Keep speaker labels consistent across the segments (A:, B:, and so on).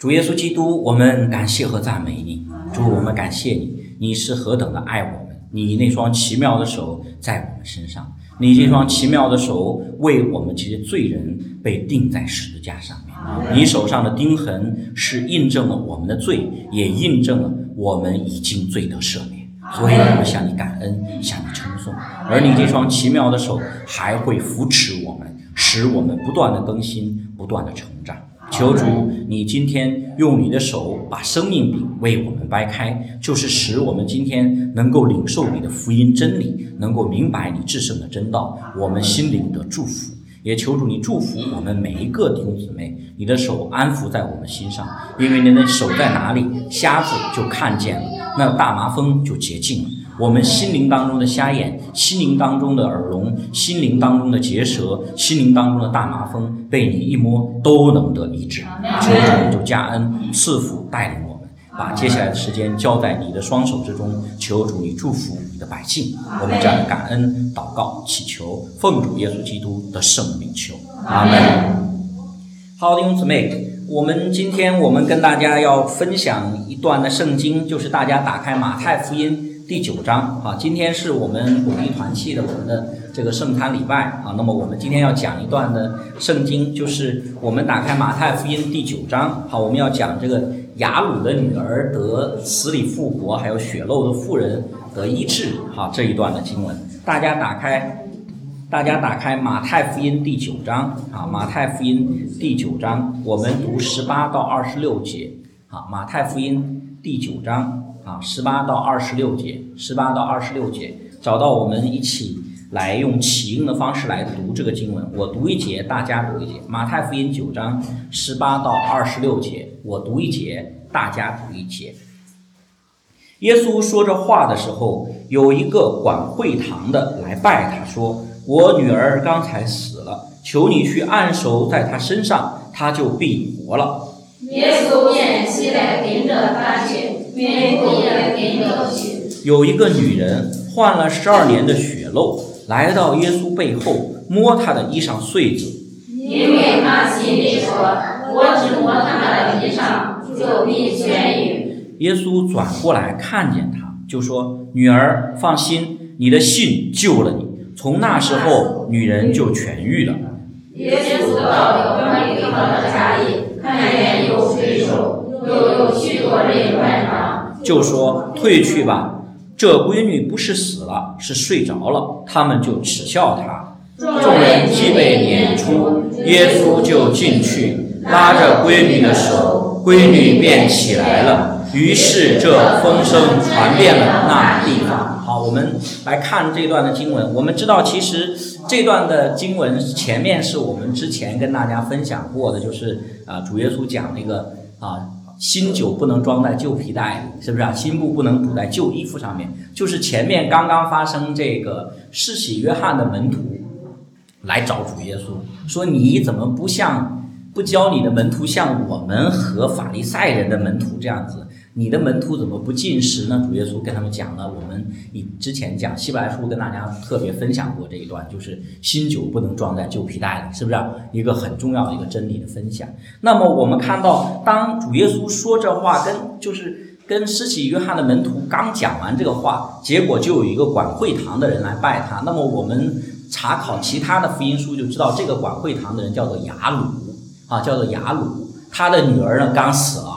A: 主耶稣基督，我们感谢和赞美你。主，我们感谢你，你是何等的爱我们。你那双奇妙的手在我们身上，你这双奇妙的手为我们这些罪人被钉在十字架上面。你手上的钉痕是印证了我们的罪，也印证了我们已经罪得赦免。所以我们向你感恩，向你称颂。而你这双奇妙的手还会扶持我们，使我们不断的更新，不断的成长。求主，你今天用你的手把生命饼为我们掰开，就是使我们今天能够领受你的福音真理，能够明白你至圣的真道，我们心灵的祝福。也求主你祝福我们每一个弟兄姊妹，你的手安抚在我们心上，因为你的手在哪里，瞎子就看见了，那大麻风就洁净了。我们心灵当中的瞎眼，心灵当中的耳聋，心灵当中的结舌，心灵当中的大麻风，被你一摸都能得医治。求主就加恩赐福带领我们，把接下来的时间交在你的双手之中。求主你祝福你的百姓，我们这样感恩祷告祈求，奉主耶稣基督的圣名求，阿门。好，弟兄姊妹，我们今天我们跟大家要分享一段的圣经，就是大家打开马太福音。第九章啊，今天是我们鼓励团契的我们的这个圣餐礼拜啊。那么我们今天要讲一段的圣经，就是我们打开马太福音第九章。好，我们要讲这个雅鲁的女儿得死里复活，还有血漏的妇人得医治。好，这一段的经文，大家打开，大家打开马太福音第九章啊，马太福音第九章，我们读十八到二十六节。好，马太福音第九章。啊，十八到二十六节，十八到二十六节，找到我们一起来用起应的方式来读这个经文。我读一节，大家读一节。马太福音九章十八到二十六节，我读一节，大家读一节。耶稣说这话的时候，有一个管会堂的来拜他，说：“我女儿刚才死了，求你去按手在她身上，她就必活了。”
B: 耶稣便起来跟着他去。
A: 有一个女人患了十二年的血漏，来到耶稣背后摸他的衣裳穗子。
B: 因为他心里说：“我只摸他的衣裳，就必痊愈。”
A: 耶稣转过来看见她，就说：“女儿，放心，你的信救了你。”从那时候，女人就痊愈了。
B: 耶稣到了关于他的家里，看见有水手，又有许多人问他。
A: 就说退去吧，这闺女不是死了，是睡着了。他们就耻笑他。众人既被撵出，耶稣就进去，拉着闺女的手，闺女便起来了。于是这风声传遍了那地方。好，我们来看这段的经文。我们知道，其实这段的经文前面是我们之前跟大家分享过的，就是啊，主耶稣讲那个啊。新酒不能装在旧皮袋，是不是啊？新布不能补在旧衣服上面。就是前面刚刚发生这个世袭约翰的门徒来找主耶稣，说你怎么不像不教你的门徒像我们和法利赛人的门徒这样子？你的门徒怎么不进食呢？主耶稣跟他们讲了，我们以之前讲希伯来书跟大家特别分享过这一段，就是新酒不能装在旧皮袋里，是不是一个很重要的一个真理的分享？那么我们看到，当主耶稣说这话，跟就是跟施洗约翰的门徒刚讲完这个话，结果就有一个管会堂的人来拜他。那么我们查考其他的福音书就知道，这个管会堂的人叫做雅鲁啊，叫做雅鲁，他的女儿呢刚死了。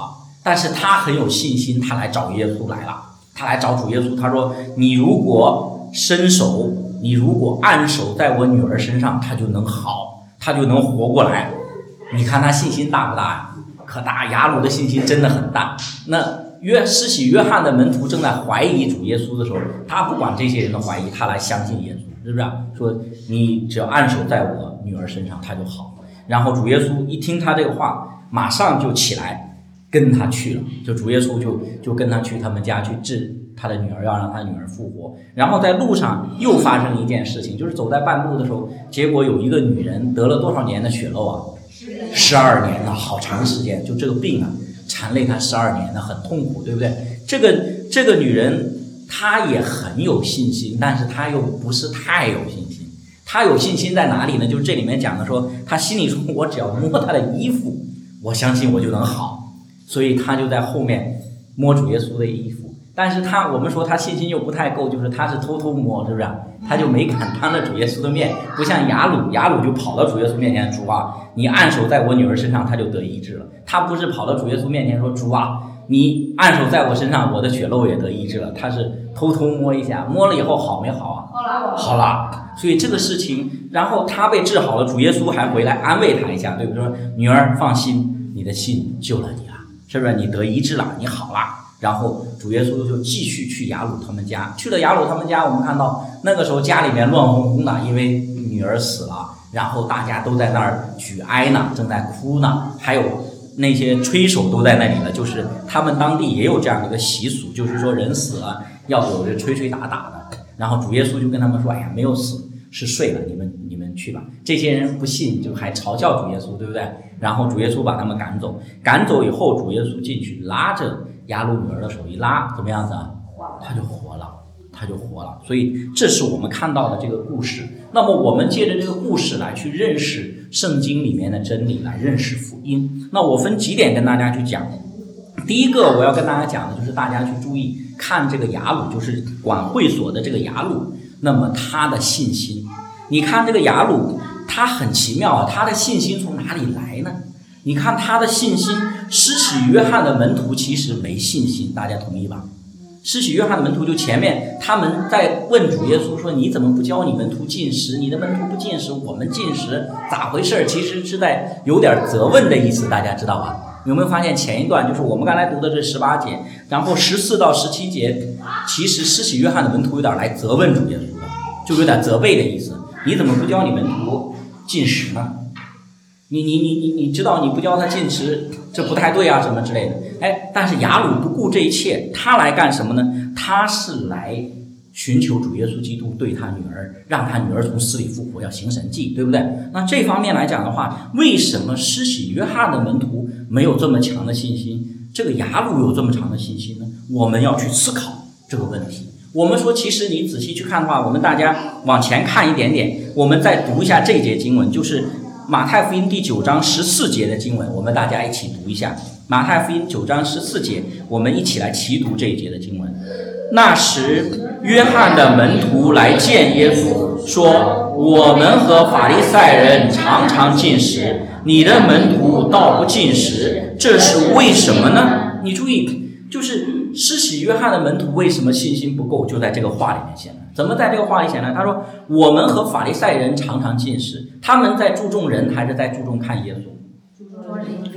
A: 但是他很有信心，他来找耶稣来了，他来找主耶稣，他说：“你如果伸手，你如果按手在我女儿身上，她就能好，她就能活过来。你看他信心大不大呀？可大！雅鲁的信心真的很大。那约施洗约翰的门徒正在怀疑主耶稣的时候，他不管这些人的怀疑，他来相信耶稣，是不是？说你只要按手在我女儿身上，她就好。然后主耶稣一听他这个话，马上就起来。跟他去了，就主耶稣就就跟他去他们家去治他的女儿，要让他女儿复活。然后在路上又发生一件事情，就是走在半路的时候，结果有一个女人得了多少年的血漏啊？十二年了，好长时间，就这个病啊，缠累她十二年了，很痛苦，对不对？这个这个女人她也很有信心，但是她又不是太有信心。她有信心在哪里呢？就是这里面讲的说，她心里说，我只要摸她的衣服，我相信我就能好。所以他就在后面摸主耶稣的衣服。但是他我们说他信心又不太够，就是他是偷偷摸，是不是？他就没敢当着主耶稣的面，不像雅鲁，雅鲁就跑到主耶稣面前，主啊，你按手在我女儿身上，他就得医治了。他不是跑到主耶稣面前说，主啊，你按手在我身上，我的血漏也得医治了。他是偷偷摸一下，摸了以后好没好啊？
B: 好了，
A: 好了。所以这个事情，然后他被治好了，主耶稣还回来安慰他一下，对不对？说女儿放心，你的信救了你了，是不是？你得医治了，你好了。然后主耶稣就继续去雅鲁他们家，去了雅鲁他们家，我们看到那个时候家里面乱哄哄的，因为女儿死了，然后大家都在那儿举哀呢，正在哭呢，还有那些吹手都在那里了，就是他们当地也有这样的一个习俗，就是说人死了要有这吹吹打打的。然后主耶稣就跟他们说：“哎呀，没有死，是睡了，你们你们去吧。”这些人不信，就还嘲笑主耶稣，对不对？然后主耶稣把他们赶走，赶走以后，主耶稣进去拉着雅鲁女儿的手一拉，怎么样子啊？他就活了，他就活了。所以这是我们看到的这个故事。那么我们借着这个故事来去认识圣经里面的真理，来认识福音。那我分几点跟大家去讲。第一个我要跟大家讲的就是大家去注意看这个雅鲁，就是管会所的这个雅鲁，那么他的信心，你看这个雅鲁，他很奇妙啊，他的信心从哪里来呢？你看他的信心，施洗约翰的门徒其实没信心，大家同意吧？施洗约翰的门徒就前面他们在问主耶稣说：“你怎么不教你门徒进食？你的门徒不进食，我们进食，咋回事？”其实是在有点责问的意思，大家知道吧？有没有发现前一段就是我们刚才读的这十八节，然后十四到十七节，其实施洗约翰的门徒有点来责问主耶稣的，就有点责备的意思。你怎么不教你门徒进食呢？你你你你你知道你不教他进食，这不太对啊，什么之类的。哎，但是雅鲁不顾这一切，他来干什么呢？他是来。寻求主耶稣基督对他女儿，让他女儿从死里复活，要行神迹，对不对？那这方面来讲的话，为什么施洗约翰的门徒没有这么强的信心？这个雅鲁有这么强的信心呢？我们要去思考这个问题。我们说，其实你仔细去看的话，我们大家往前看一点点，我们再读一下这节经文，就是马太福音第九章十四节的经文，我们大家一起读一下马太福音九章十四节，我们一起来齐读这一节的经文。那时。约翰的门徒来见耶稣，说：“我们和法利赛人常常进食，你的门徒倒不进食，这是为什么呢？”你注意，就是施洗约翰的门徒为什么信心不够，就在这个话里面显来。怎么在这个话里显呢？他说：“我们和法利赛人常常进食，他们在注重人，还是在注重看耶稣？”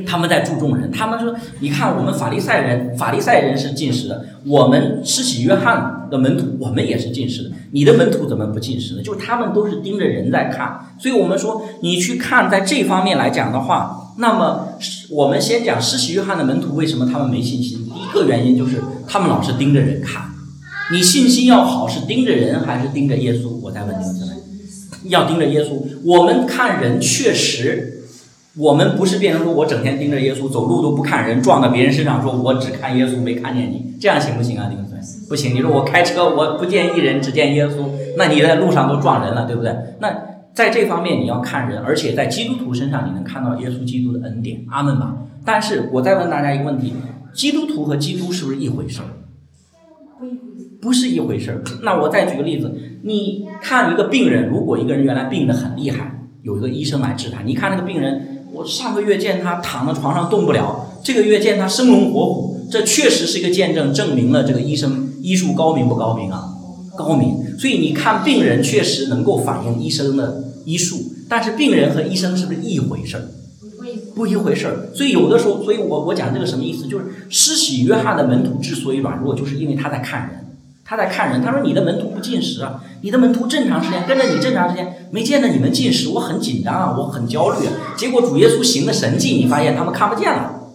A: 他们在注重人，他们说：“你看，我们法利赛人，法利赛人是进食的，我们施洗约翰的门徒，我们也是进食的。你的门徒怎么不进食呢？就是他们都是盯着人在看。所以我们说，你去看，在这方面来讲的话，那么我们先讲施洗约翰的门徒为什么他们没信心？第一个原因就是他们老是盯着人看。你信心要好，是盯着人还是盯着耶稣？我再问你们，要盯着耶稣。我们看人确实。”我们不是变成说，我整天盯着耶稣，走路都不看人，撞到别人身上，说我只看耶稣，没看见你，这样行不行啊？丁总，不行。你说我开车，我不见一人，只见耶稣，那你在路上都撞人了，对不对？那在这方面你要看人，而且在基督徒身上你能看到耶稣基督的恩典，阿门吧。但是我再问大家一个问题：基督徒和基督是不是一回事儿？不是一回事儿。那我再举个例子，你看一个病人，如果一个人原来病得很厉害，有一个医生来治他，你看那个病人。我上个月见他躺在床上动不了，这个月见他生龙活虎，这确实是一个见证，证明了这个医生医术高明不高明啊？高明。所以你看病人确实能够反映医生的医术，但是病人和医生是不是一回事儿？不一回事儿。所以有的时候，所以我我讲这个什么意思？就是施洗约翰的门徒之所以软弱，就是因为他在看人。他在看人，他说：“你的门徒不进食啊，你的门徒正常时间跟着你正常时间，没见着你们进食，我很紧张啊，我很焦虑。啊结果主耶稣行的神迹，你发现他们看不见了。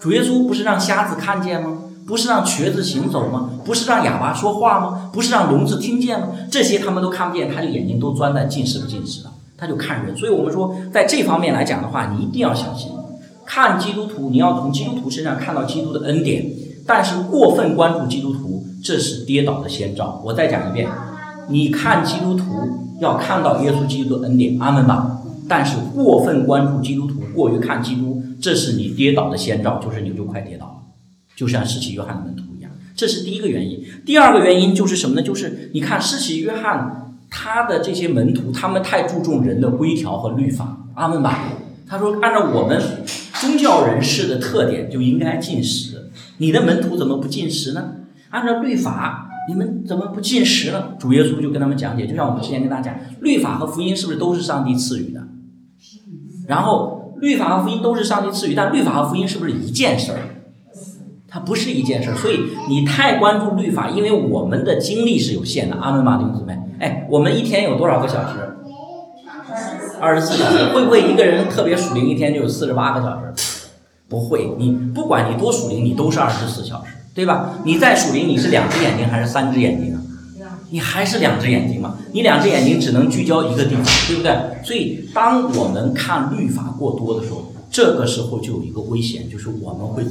A: 主耶稣不是让瞎子看见吗？不是让瘸子行走吗？不是让哑巴说话吗？不是让聋子听见吗？这些他们都看不见，他就眼睛都钻在近视不近视了，他就看人。所以我们说，在这方面来讲的话，你一定要小心，看基督徒，你要从基督徒身上看到基督的恩典，但是过分关注基督徒。”这是跌倒的先兆。我再讲一遍，你看基督徒要看到耶稣基督的恩典，阿门吧。但是过分关注基督徒，过于看基督，这是你跌倒的先兆，就是你就快跌倒了，就像施洗约翰的门徒一样。这是第一个原因。第二个原因就是什么呢？就是你看施洗约翰他的这些门徒，他们太注重人的规条和律法。阿门吧。他说，按照我们宗教人士的特点，就应该进食。你的门徒怎么不进食呢？按照律法，你们怎么不进食呢？主耶稣就跟他们讲解，就像我们之前跟大家讲，律法和福音是不是都是上帝赐予的？然后律法和福音都是上帝赐予，但律法和福音是不是一件事儿？它不是一件事儿。所以你太关注律法，因为我们的精力是有限的。阿门吗，弟兄姊妹？哎，我们一天有多少个小时？二十四小时。会不会一个人特别属灵，一天就有四十八个小时？不会。你不管你多属灵，你都是二十四小时，对吧？你再属灵，你是两只眼睛还是三只眼睛啊？你还是两只眼睛嘛？你两只眼睛只能聚焦一个地方，对不对？所以，当我们看律法过多的时候，这个时候就有一个危险，就是我们会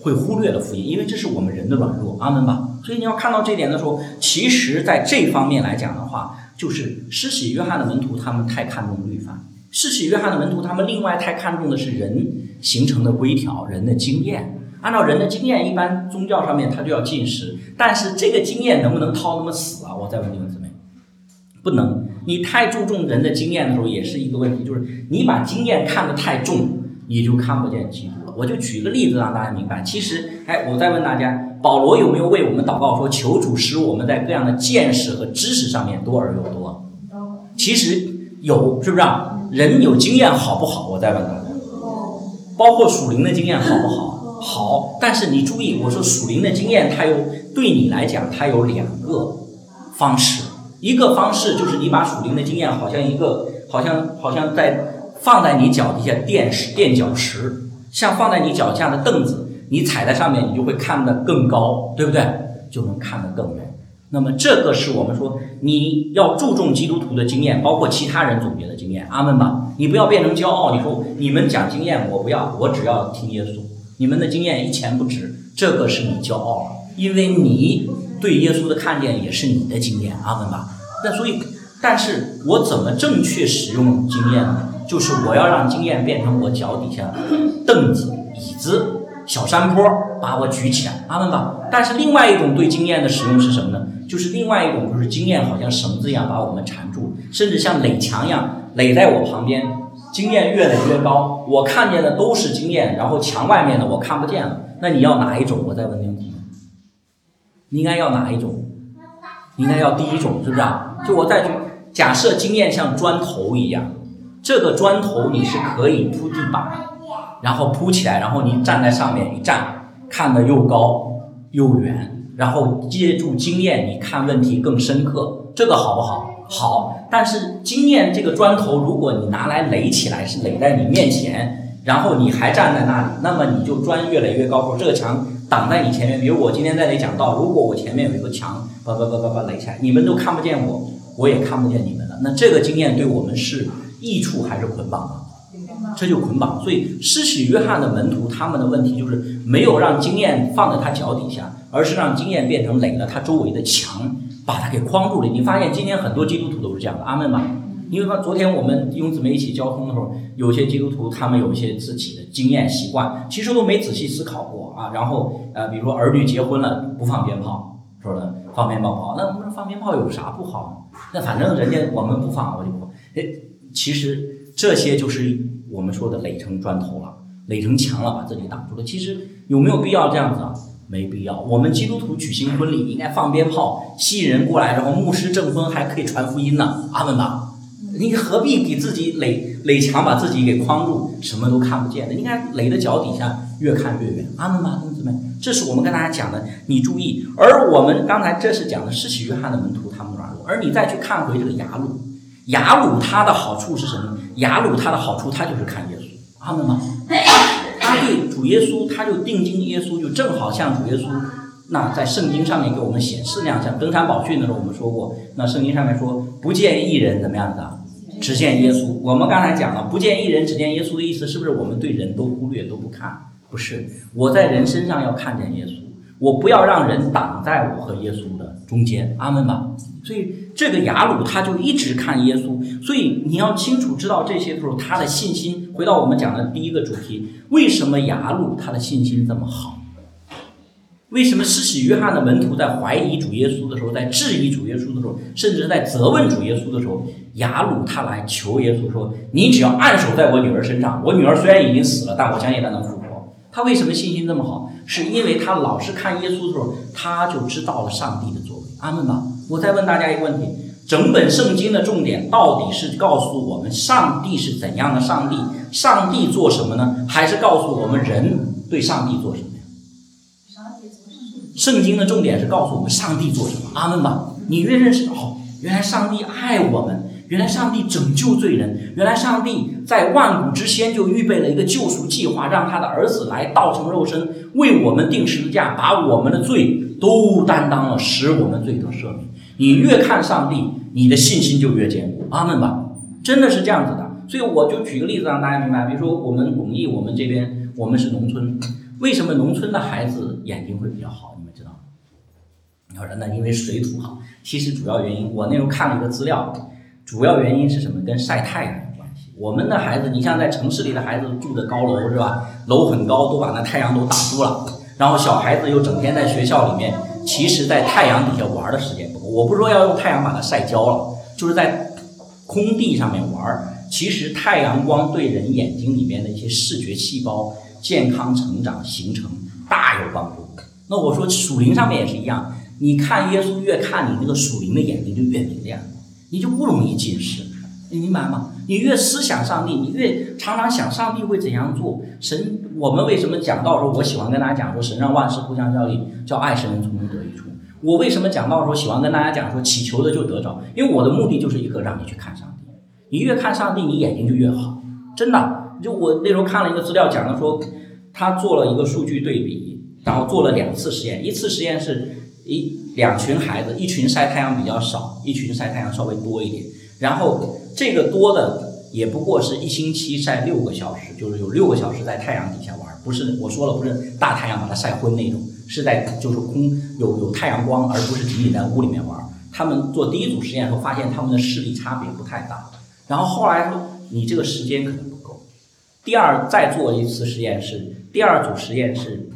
A: 会忽略了福音，因为这是我们人的软弱。阿门吧。所以你要看到这点的时候，其实在这方面来讲的话，就是施洗约翰的门徒他们太看重律法，施洗约翰的门徒他们另外太看重的是人形成的规条、人的经验。按照人的经验，一般宗教上面他就要进食，但是这个经验能不能套那么死啊？我再问你们姊妹，不能。你太注重人的经验的时候，也是一个问题，就是你把经验看得太重，你就看不见基督。我就举一个例子让大家明白。其实，哎，我再问大家，保罗有没有为我们祷告说，求主使我们在各样的见识和知识上面多而又多？其实有，是不是？啊人有经验好不好？我再问大家，包括属灵的经验好不好？好，但是你注意，我说属灵的经验，它有对你来讲，它有两个方式。一个方式就是你把属灵的经验，好像一个，好像好像在放在你脚底下垫石垫脚石，像放在你脚下的凳子，你踩在上面，你就会看得更高，对不对？就能看得更远。那么这个是我们说你要注重基督徒的经验，包括其他人总结的经验。阿门吧，你不要变成骄傲。你说你们讲经验，我不要，我只要听耶稣。你们的经验一钱不值，这个是你骄傲了，因为你对耶稣的看见也是你的经验，阿门吧。那所以，但是我怎么正确使用经验呢？就是我要让经验变成我脚底下凳子、椅子、小山坡，把我举起来，阿门吧。但是另外一种对经验的使用是什么呢？就是另外一种，就是经验好像绳子一样把我们缠住，甚至像垒墙一样垒在我旁边。经验越垒越高，我看见的都是经验，然后墙外面的我看不见了。那你要哪一种？我再问你，你应该要哪一种？应该要第一种，是不是啊？就我再去假设经验像砖头一样，这个砖头你是可以铺地板，然后铺起来，然后你站在上面一站，看得又高又远，然后借助经验你看问题更深刻，这个好不好？好。但是经验这个砖头，如果你拿来垒起来，是垒在你面前，然后你还站在那里，那么你就砖越垒越高。说这个墙挡在你前面，比如我今天在这里讲道，如果我前面有一个墙，叭叭叭叭叭垒起来，你们都看不见我，我也看不见你们了。那这个经验对我们是益处还是捆绑呢？这就捆绑。所以施洗约翰的门徒他们的问题就是没有让经验放在他脚底下，而是让经验变成垒了他周围的墙。把他给框住了。你发现今天很多基督徒都是这样的，阿门吧？因为说昨天我们弟兄姊妹一起交通的时候，有些基督徒他们有一些自己的经验习惯，其实都没仔细思考过啊。然后呃，比如说儿女结婚了不放鞭炮，说的放鞭炮不好，那我们放鞭炮有啥不好？那反正人家我们不放，我就不。哎，其实这些就是我们说的垒成砖头了，垒成墙了，把自己挡住了。其实有没有必要这样子啊？没必要，我们基督徒举行婚礼应该放鞭炮，吸引人过来，然后牧师证婚还可以传福音呢，阿门吧？你何必给自己垒垒墙，把自己给框住，什么都看不见的？应该垒的脚底下，越看越远，阿门吧，同志们？这是我们跟大家讲的，你注意。而我们刚才这是讲的施洗约翰的门徒他们软弱，而你再去看回这个雅鲁，雅鲁他的好处是什么？雅鲁他的好处，他就是看耶稣，阿门吗？他对主耶稣，他就定睛耶稣，就正好像主耶稣那在圣经上面给我们显示那样，像登山宝训的时候我们说过，那圣经上面说不见一人怎么样的，只见耶稣。我们刚才讲了，不见一人只见耶稣的意思，是不是我们对人都忽略都不看？不是，我在人身上要看见耶稣，我不要让人挡在我和耶稣的中间，阿门吧。所以这个雅鲁他就一直看耶稣，所以你要清楚知道这些时候，他的信心。回到我们讲的第一个主题，为什么雅鲁他的信心这么好？为什么施洗约翰的门徒在怀疑主耶稣的时候，在质疑主耶稣的时候，甚至在责问主耶稣的时候，雅鲁他来求耶稣说：“你只要按手在我女儿身上，我女儿虽然已经死了，但我相信她能复活。”他为什么信心这么好？是因为他老是看耶稣的时候，他就知道了上帝的作为。阿门吧。我再问大家一个问题：整本圣经的重点到底是告诉我们上帝是怎样的上帝？上帝做什么呢？还是告诉我们人对上帝做什么呀？圣经的重点是告诉我们上帝做什么，阿门吧。你越认识哦，原来上帝爱我们，原来上帝拯救罪人，原来上帝在万古之先就预备了一个救赎计划，让他的儿子来道成肉身，为我们定十字架，把我们的罪都担当了，使我们罪得赦免。你越看上帝，你的信心就越坚固，阿门吧。真的是这样子的。所以我就举个例子让大家明白，比如说我们巩义，我们这边我们是农村，为什么农村的孩子眼睛会比较好？你们知道吗？你说那因为水土好，其实主要原因我那时候看了一个资料，主要原因是什么？跟晒太阳有关系。我们的孩子，你像在城市里的孩子住的高楼是吧？楼很高，都把那太阳都挡住了。然后小孩子又整天在学校里面，其实在太阳底下玩的时间不多。我不是说要用太阳把它晒焦了，就是在空地上面玩。其实太阳光对人眼睛里面的一些视觉细胞健康成长形成大有帮助。那我说属灵上面也是一样。你看耶稣越看你那个属灵的眼睛就越明亮，你就不容易近视，你明白吗？你越思想上帝，你越常常想上帝会怎样做。神，我们为什么讲到说，我喜欢跟大家讲说，神让万事互相效力，叫爱神从中得益处。我为什么讲到说，喜欢跟大家讲说，祈求的就得着？因为我的目的就是一个让你去看上帝，你越看上帝，你眼睛就越好。真的，就我那时候看了一个资料，讲的说，他做了一个数据对比，然后做了两次实验，一次实验是。一两群孩子，一群晒太阳比较少，一群晒太阳稍微多一点。然后这个多的也不过是一星期晒六个小时，就是有六个小时在太阳底下玩，不是我说了，不是大太阳把它晒昏那种，是在就是空有有太阳光，而不是仅仅在屋里面玩。他们做第一组实验时候发现他们的视力差别不太大，然后后来说你这个时间可能不够。第二再做一次实验是第二组实验是。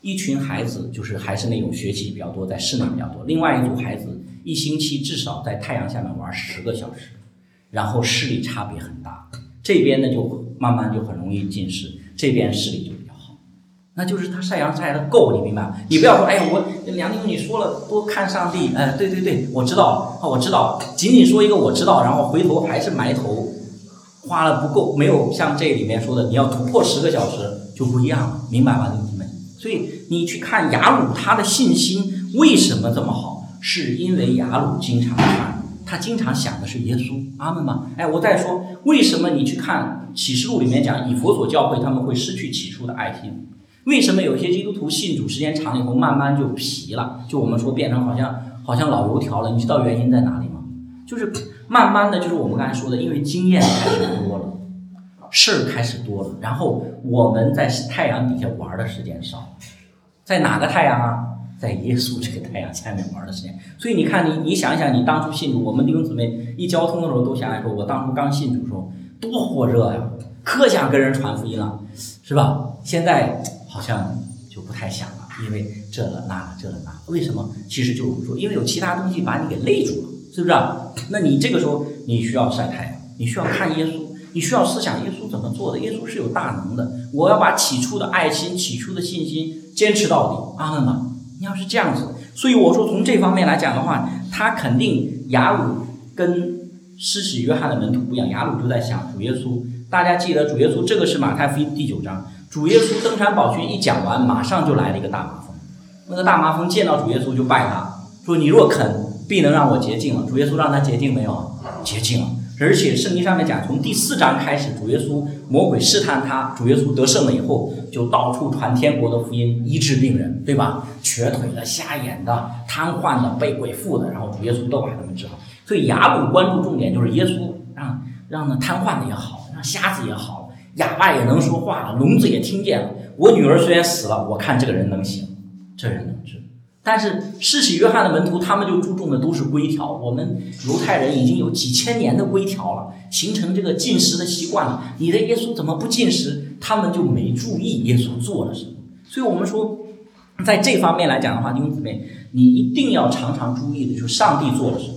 A: 一群孩子就是还是那种学习比较多，在室内比较多。另外一组孩子一星期至少在太阳下面玩十个小时，然后视力差别很大。这边呢就慢慢就很容易近视，这边视力就比较好。那就是他晒阳晒的够，你明白？你不要说，哎呀，我梁宁你说了多看上帝，哎，对对对，我知道啊，我知道了。仅仅说一个我知道，然后回头还是埋头花了不够，没有像这里面说的，你要突破十个小时就不一样了，明白吧？所以你去看雅鲁，他的信心为什么这么好？是因为雅鲁经常看，他经常想的是耶稣，阿门吗？哎，我再说，为什么你去看启示录里面讲以佛所教会他们会失去起初的爱心？为什么有些基督徒信主时间长了以后慢慢就皮了？就我们说变成好像好像老油条了？你知道原因在哪里吗？就是慢慢的就是我们刚才说的，因为经验开始多了。事儿开始多了，然后我们在太阳底下玩的时间少，在哪个太阳啊？在耶稣这个太阳下面玩的时间。所以你看，你你想一想，你当初信主，我们弟兄姊妹一交通的时候都想想说，我当初刚信主时候多火热呀，可想跟人传福音了，是吧？现在好像就不太想了，因为这了那了这了那了，为什么？其实就是说，因为有其他东西把你给累住了，是不是？那你这个时候你需要晒太阳，你需要看耶稣。你需要思想耶稣怎么做的？耶稣是有大能的。我要把起初的爱心、起初的信心坚持到底。阿门吗？你要是这样子，所以我说从这方面来讲的话，他肯定雅鲁跟施洗约翰的门徒不一样。雅鲁就在想主耶稣。大家记得主耶稣这个是马太福音第九章，主耶稣登山宝训一讲完，马上就来了一个大麻风。那个大麻风见到主耶稣就拜他，说：“你若肯，必能让我洁净了。”主耶稣让他洁净没有？洁净了。而且圣经上面讲，从第四章开始，主耶稣魔鬼试探他，主耶稣得胜了以后，就到处传天国的福音，医治病人，对吧？瘸腿的、瞎眼的、瘫痪的、被鬼附的，然后主耶稣都把他们治好。所以雅鲁关注重点就是耶稣让让那瘫痪的也好，让瞎子也好，哑巴也能说话了，聋子也听见了。我女儿虽然死了，我看这个人能行。这人能治。但是施洗约翰的门徒，他们就注重的都是规条。我们犹太人已经有几千年的规条了，形成这个进食的习惯了。你的耶稣怎么不进食？他们就没注意耶稣做了什么。所以我们说，在这方面来讲的话，弟兄姊妹，你一定要常常注意的就是上帝做了什么。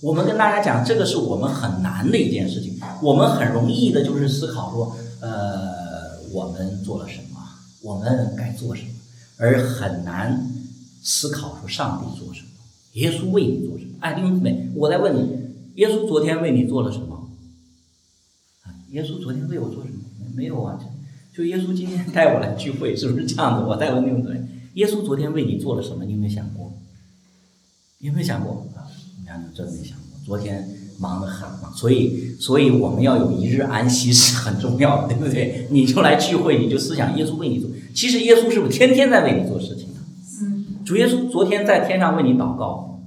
A: 我们跟大家讲，这个是我们很难的一件事情。我们很容易的就是思考说，呃，我们做了什么，我们该做什么，而很难思考说上帝做什么，耶稣为你做什么。哎，弟兄姊妹，我在问你，耶稣昨天为你做了什么？啊，耶稣昨天为我做什么？没没有啊，就就耶稣今天带我来聚会，是不是这样子？我在问弟兄姊妹，耶稣昨天为你做了什么？你有没有想过？有没有想过？啊，你看，真没想过。昨天忙得很嘛，所以，所以我们要有一日安息是很重要的，对不对？你就来聚会，你就思想耶稣为你做。其实耶稣是不是天天在为你做事情？主耶稣昨天在天上为你祷告。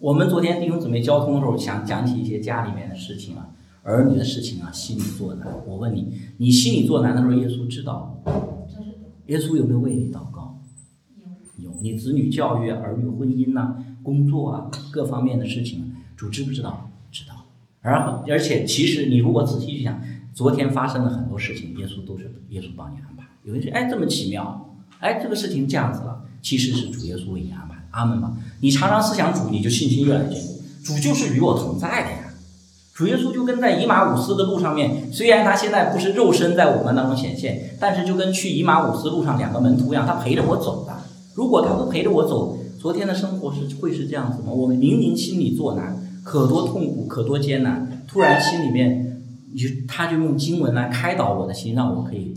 A: 我们昨天弟兄姊妹交通的时候，想讲起一些家里面的事情啊，儿女的事情啊，心里作难。我问你，你心里作难的时候，耶稣知道？耶稣有没有为你祷告？有。你子女教育、儿女婚姻呐、工作啊，各方面的事情，主知不知道？知道。而而且，其实你如果仔细去想，昨天发生了很多事情，耶稣都是耶稣帮你安排。有人说，哎，这么奇妙，哎，这个事情这样子了，其实是主耶稣为你安排。阿门吧！你常常思想主，你就信心越来越坚固。主就是与我同在的呀。主耶稣就跟在以马五斯的路上面，虽然他现在不是肉身在我们当中显现，但是就跟去以马五斯路上两个门徒一样，他陪着我走的。如果他不陪着我走，昨天的生活是会是这样子吗？我们明明心里作难，可多痛苦，可多艰难，突然心里面，就他就用经文来开导我的心，让我可以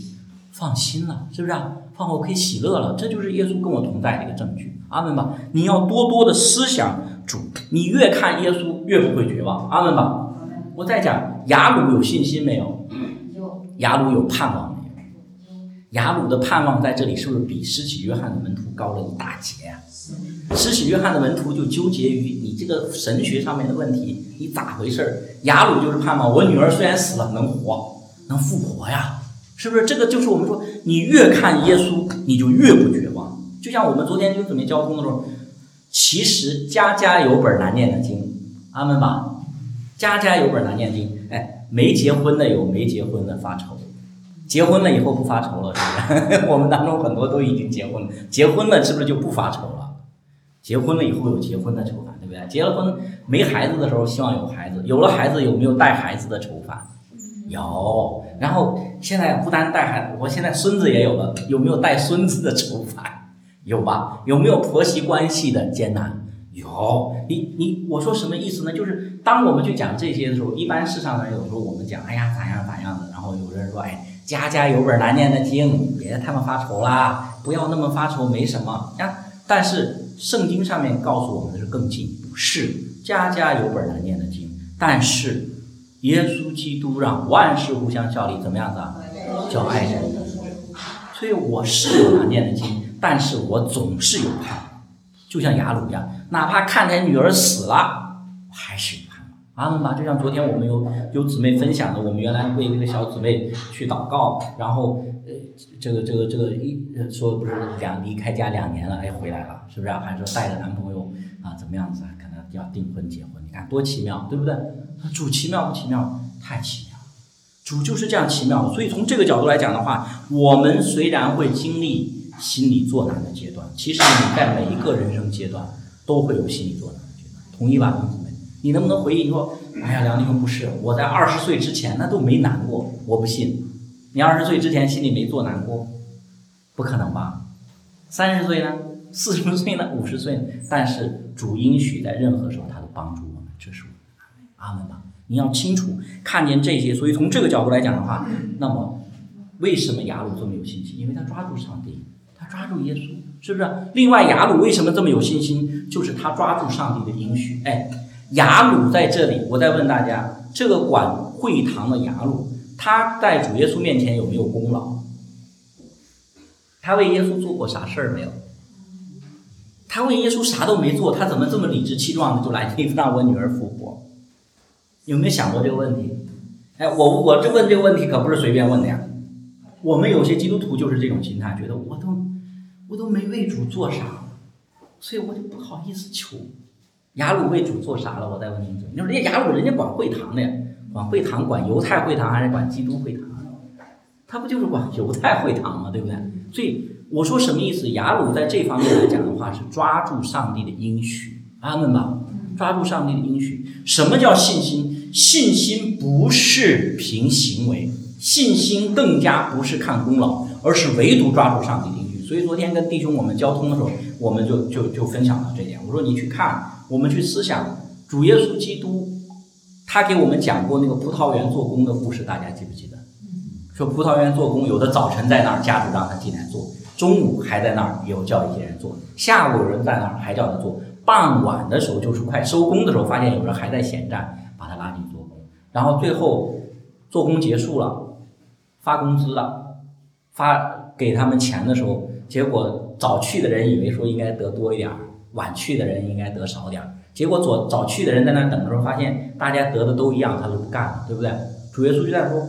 A: 放心了，是不是啊？放我可以喜乐了，这就是耶稣跟我同在的一个证据。阿门吧！你要多多的思想主，你越看耶稣越不会绝望。阿门吧！我再讲雅鲁有信心没有？雅鲁有盼望没有？雅鲁的盼望在这里是不是比施洗约翰的门徒高了一大截啊？施洗约翰的门徒就纠结于你这个神学上面的问题，你咋回事儿？雅鲁就是盼望我女儿虽然死了能活，能复活呀。是不是这个就是我们说，你越看耶稣，你就越不绝望。就像我们昨天就准备交通的时候，其实家家有本难念的经，阿门吧。家家有本难念经，哎，没结婚的有没结婚的发愁，结婚了以后不发愁了，是不是？我们当中很多都已经结婚了，结婚了是不是就不发愁了？结婚了以后有结婚的愁烦，对不对？结了婚没孩子的时候希望有孩子，有了孩子有没有带孩子的愁烦？有，然后现在不单带孩子，我现在孙子也有了，有没有带孙子的愁烦？有吧？有没有婆媳关系的艰难？有。你你我说什么意思呢？就是当我们去讲这些的时候，一般世上人有时候我们讲，哎呀咋样咋样的，然后有人说，哎，家家有本难念的经，别太么发愁啦，不要那么发愁，没什么呀。但是圣经上面告诉我们的是更进一步，是家家有本难念的经，但是。耶稣基督让万事互相效力，怎么样子啊？叫爱人。所以我是有难念的经，但是我总是有盼，就像雅鲁一样，哪怕看见女儿死了。阿门吧！就像昨天我们有有姊妹分享的，我们原来为那个小姊妹去祷告，然后呃，这个这个这个一说不是两离开家两年了，哎回来了，是不是？还说带着男朋友啊，怎么样子？可能要订婚结婚，你看多奇妙，对不对？主奇妙不奇妙？太奇妙！主就是这样奇妙的。所以从这个角度来讲的话，我们虽然会经历心理作难的阶段，其实你在每一个人生阶段都会有心理作难的阶段，同意吧，你能不能回忆？说，哎呀，梁弟兄不是，我在二十岁之前那都没难过，我不信。你二十岁之前心里没做难过？不可能吧？三十岁呢？四十岁呢？五十岁？但是主应许在任何时候他都帮助我们，这是我们的。阿门吧！你要清楚看见这些，所以从这个角度来讲的话，那么为什么雅鲁这么有信心？因为他抓住上帝，他抓住耶稣，是不是？另外，雅鲁为什么这么有信心？就是他抓住上帝的应许。哎，雅鲁在这里，我再问大家：这个管会堂的雅鲁，他在主耶稣面前有没有功劳？他为耶稣做过啥事儿没有？他为耶稣啥都没做，他怎么这么理直气壮的就来让我女儿复活？有没有想过这个问题？哎，我我这问这个问题可不是随便问的呀。我们有些基督徒就是这种心态，觉得我都我都没为主做啥，所以我就不好意思求。雅鲁为主做啥了？我再问您一句，你说人家雅鲁人家管会堂的呀，管会堂，管犹太会堂还是管基督会堂？他不就是管犹太会堂吗？对不对？所以我说什么意思？雅鲁在这方面来讲的话，是抓住上帝的应许，阿门吧？抓住上帝的应许。什么叫信心？信心不是凭行为，信心更加不是看功劳，而是唯独抓住上帝的应许。所以昨天跟弟兄我们交通的时候，我们就就就分享了这点。我说你去看。我们去思想主耶稣基督，他给我们讲过那个葡萄园做工的故事，大家记不记得？说葡萄园做工，有的早晨在那儿，家主让他进来做；中午还在那儿，有叫一些人做；下午有人在那儿，还叫他做；傍晚的时候，就是快收工的时候，发现有人还在闲站，把他拉进做工。然后最后做工结束了，发工资了，发给他们钱的时候，结果早去的人以为说应该得多一点儿。晚去的人应该得少点儿，结果早早去的人在那等的时候，发现大家得的都一样，他就不干了，对不对？主耶稣就在说，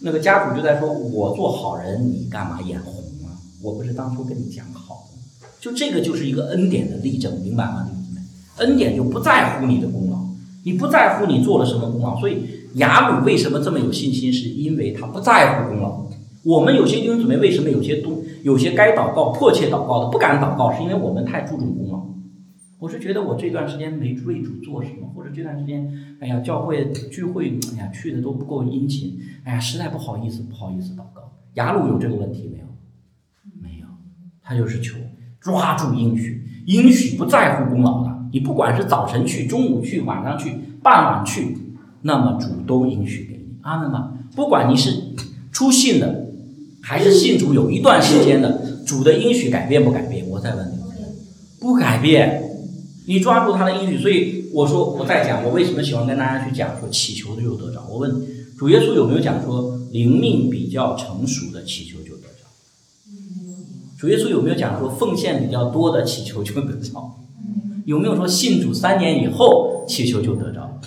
A: 那个家主就在说，我做好人，你干嘛眼红啊？我不是当初跟你讲好的，就这个就是一个恩典的例证，明白吗，弟兄们？恩典就不在乎你的功劳，你不在乎你做了什么功劳，所以雅鲁为什么这么有信心，是因为他不在乎功劳。我们有些弟兄姊妹为什么有些东有些该祷告迫切祷告的不敢祷告，是因为我们太注重功劳。我是觉得我这段时间没为主做什么，或者这段时间，哎呀，教会聚会，哎呀，去的都不够殷勤，哎呀，实在不好意思，不好意思祷告。雅鲁有这个问题没有？没有，他就是求抓住应许，应许不在乎功劳的。你不管是早晨去、中午去、晚上去、傍晚去，那么主都应许给你。阿门吧。不管你是出信的，还是信主有一段时间的，主的应许改变不改变？我再问你，不改变。你抓住他的应许，所以我说我在讲，我为什么喜欢跟大家去讲说祈求的就得着？我问主耶稣有没有讲说灵命比较成熟的祈求就得着？主耶稣有没有讲说奉献比较多的祈求就得着？有没有说信主三年以后祈求就得着？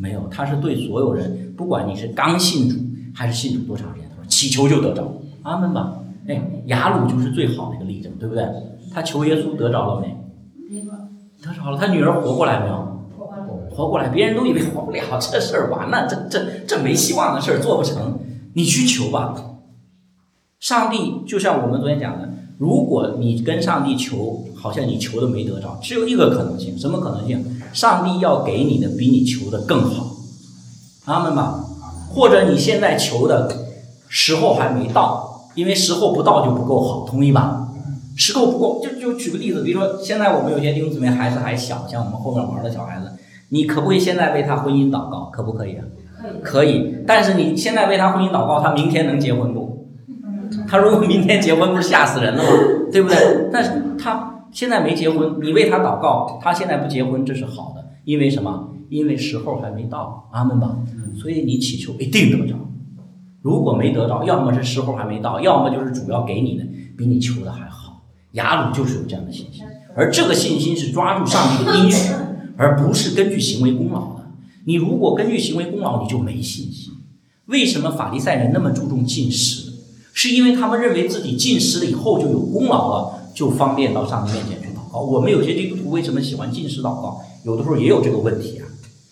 A: 没有，他是对所有人，不管你是刚信主还是信主多长时间，他说祈求就得着。阿门吧。哎，雅鲁就是最好的一个例证，对不对？他求耶稣得着了没？得着了，他女儿活过来没有？活过来，别人都以为活不了，这事儿完了，这这这没希望的事儿做不成。你去求吧，上帝就像我们昨天讲的，如果你跟上帝求，好像你求的没得着，只有一个可能性，什么可能性？上帝要给你的比你求的更好，阿门吧？或者你现在求的时候还没到，因为时候不到就不够好，同意吧？时候不够，就就举个例子，比如说现在我们有些弟兄姊妹孩子还小，像我们后面玩的小孩子，你可不可以现在为他婚姻祷告？可不可以啊？可以。但是你现在为他婚姻祷告，他明天能结婚不？他如果明天结婚，不是吓死人了吗？对不对？但是他现在没结婚，你为他祷告，他现在不结婚，这是好的，因为什么？因为时候还没到，阿门吧。所以你祈求一定得着。如果没得着，要么是时候还没到，要么就是主要给你的比你求的还好。雅鲁就是有这样的信心，而这个信心是抓住上帝的应许，而不是根据行为功劳的。你如果根据行为功劳，你就没信心。为什么法利赛人那么注重进食？是因为他们认为自己进食了以后就有功劳了，就方便到上帝面前去祷告。我们有些基督徒为什么喜欢进食祷告？有的时候也有这个问题啊。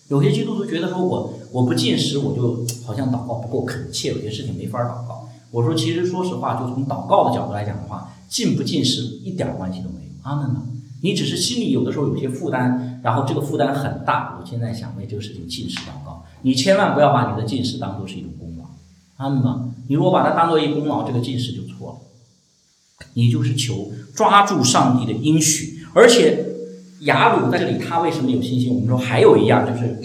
A: 有些基督徒觉得说我我不进食，我就好像祷告不够恳切，有些事情没法祷告。我说，其实说实话，就从祷告的角度来讲的话。进不进食一点关系都没有，阿门吗？你只是心里有的时候有些负担，然后这个负担很大。我现在想为这个事情进食祷告，你千万不要把你的进食当做是一种功劳，阿门吗？你如果把它当做一功劳，这个进食就错了。你就是求抓住上帝的应许，而且雅鲁在这里他为什么有信心？我们说还有一样就是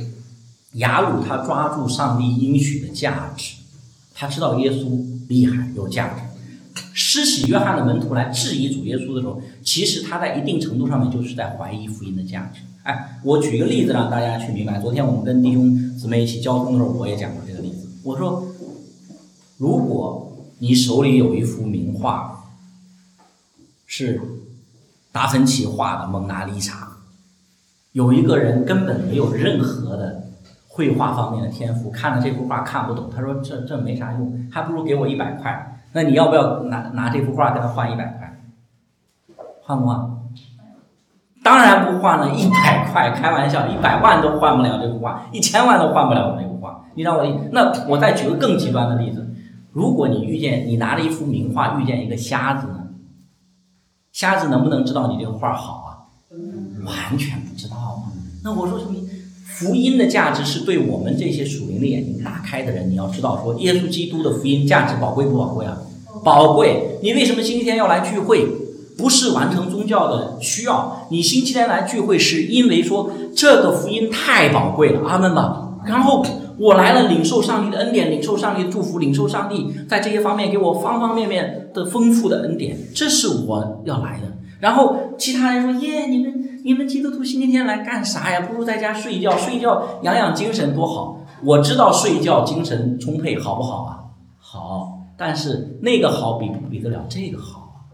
A: 雅鲁他抓住上帝应许的价值，他知道耶稣厉害有价值。施洗约翰的门徒来质疑主耶稣的时候，其实他在一定程度上面就是在怀疑福音的价值。哎，我举个例子让大家去明白。昨天我们跟弟兄姊妹一起交通的时候，我也讲过这个例子。我说，如果你手里有一幅名画，是达芬奇画的《蒙娜丽莎》，有一个人根本没有任何的绘画方面的天赋，看了这幅画看不懂，他说这这没啥用，还不如给我一百块。那你要不要拿拿这幅画跟他换一百块？换不换？当然不换了，一百块，开玩笑，一百万都换不了这幅画，一千万都换不了我那幅画。你让我的？那我再举个更极端的例子，如果你遇见你拿着一幅名画遇见一个瞎子呢？瞎子能不能知道你这个画好啊？完全不知道啊。那我说什么？福音的价值是对我们这些属灵的眼睛打开的人，你要知道说，耶稣基督的福音价值宝贵不宝贵啊？宝贵。你为什么星期天要来聚会？不是完成宗教的需要，你星期天来聚会是因为说这个福音太宝贵了，阿门吧。然后我来了，领受上帝的恩典，领受上帝的祝福，领受上帝在这些方面给我方方面面的丰富的恩典，这是我要来的。然后其他人说：“耶，你们你们基督徒星期天来干啥呀？不如在家睡觉，睡觉养养精神多好。”我知道睡觉精神充沛好不好啊？好，但是那个好比不比得了这个好啊？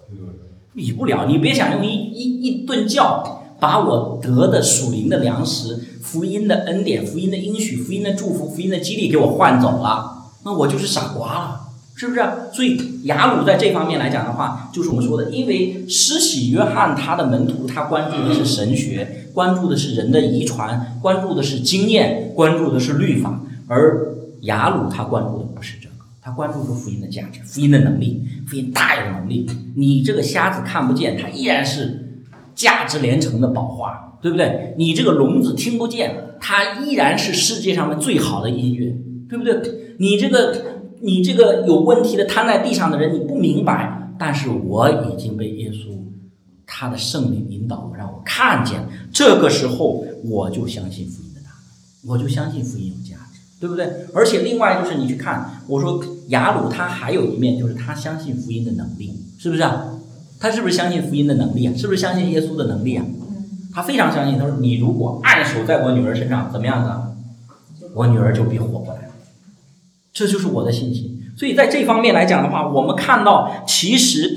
A: 比不了。你别想用一一一顿觉把我得的属灵的粮食、福音的恩典、福音的应许、福音的祝福、福音的激励给我换走了，那我就是傻瓜了。是不是？所以雅鲁在这方面来讲的话，就是我们说的，因为施洗约翰他的门徒，他关注的是神学，关注的是人的遗传，关注的是经验，关注的是律法，而雅鲁他关注的不是这个，他关注的是福音的价值，福音的能力，福音大有能力。你这个瞎子看不见，他依然是价值连城的宝画，对不对？你这个聋子听不见，他依然是世界上面最好的音乐，对不对？你这个。你这个有问题的瘫在地上的人，你不明白，但是我已经被耶稣他的圣灵引导，让我看见。这个时候，我就相信福音的大能，我就相信福音有价值，对不对？而且另外就是你去看，我说雅鲁他还有一面，就是他相信福音的能力，是不是啊？他是不是相信福音的能力啊？是不是相信耶稣的能力啊？他非常相信。他说：“你如果按手在我女儿身上，怎么样子？我女儿就必活过来。”这就是我的信心，所以在这方面来讲的话，我们看到其实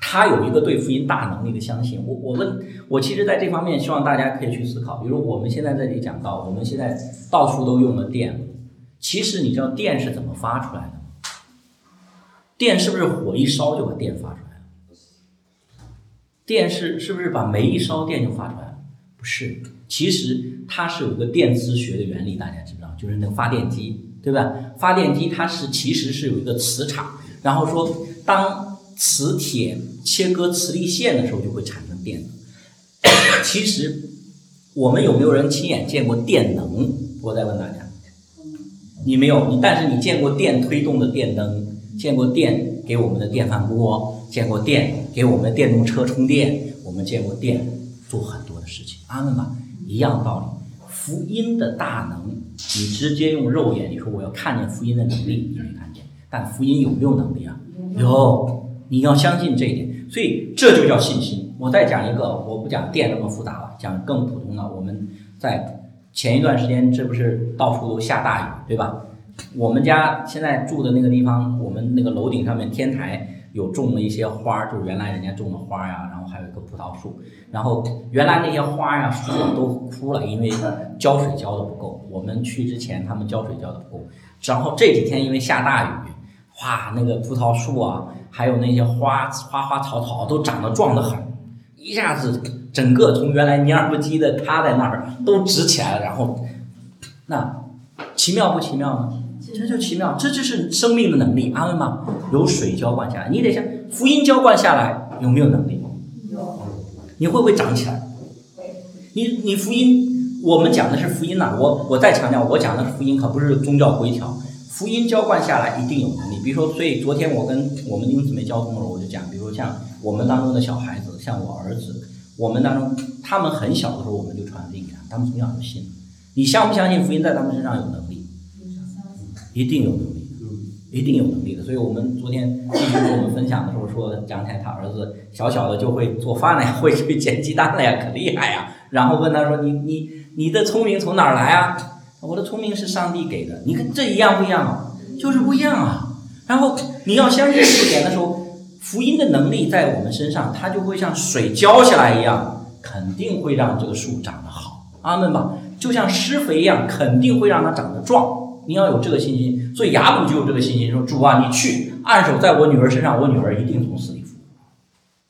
A: 他有一个对福音大能力的相信。我我问，我其实在这方面希望大家可以去思考。比如我们现在这里讲到，我们现在到处都用了电，其实你知道电是怎么发出来的吗？电是不是火一烧就把电发出来了？电是是不是把煤一烧电就发出来了？不是，其实它是有个电磁学的原理，大家知不知道？就是那个发电机。对吧？发电机它是其实是有一个磁场，然后说当磁铁切割磁力线的时候就会产生电能。其实我们有没有人亲眼见过电能？我再问大家，你没有，你但是你见过电推动的电灯，见过电给我们的电饭锅，见过电给我们的电动车充电，我们见过电做很多的事情，阿门吧？一样道理。福音的大能，你直接用肉眼，你说我要看见福音的能力，你没看见。但福音有没有能力啊？有，你要相信这一点。所以这就叫信心。我再讲一个，我不讲电那么复杂了，讲更普通的。我们在前一段时间，这不是到处都下大雨，对吧？我们家现在住的那个地方，我们那个楼顶上面天台。有种了一些花，就是原来人家种的花呀，然后还有一个葡萄树，然后原来那些花呀树都枯了，因为浇水浇的不够。我们去之前，他们浇水浇的不够。然后这几天因为下大雨，哇，那个葡萄树啊，还有那些花花花草草都长得壮得很，一下子整个从原来蔫不唧的趴在那儿都直起来了。然后，那奇妙不奇妙呢？这就奇妙，这就是生命的能力，阿门吗？有水浇灌下来，你得想福音浇灌下来有没有能力？有。你会不会长起来？你你福音，我们讲的是福音呐。我我再强调，我讲的是福音，可不是宗教规条。福音浇灌下来一定有能力。比如说，所以昨天我跟我们弟兄姊妹交通的时候，我就讲，比如像我们当中的小孩子，像我儿子，我们当中他们很小的时候，我们就传福音给他，他们从小就信。你相不相信福音在他们身上有能力？一定有能力，一定有能力的。所以我们昨天继续跟我们分享的时候说，张太他儿子小小的就会做饭了呀，会去捡鸡蛋了呀，可厉害呀。然后问他说：“你你你的聪明从哪儿来啊？”我的聪明是上帝给的。你看这一样不一样啊？就是不一样啊。然后你要相信这点的时候，福音的能力在我们身上，它就会像水浇下来一样，肯定会让这个树长得好。阿门吧。就像施肥一样，肯定会让它长得壮。你要有这个信心，所以雅鲁就有这个信心，说主啊，你去按手在我女儿身上，我女儿一定从死里复活。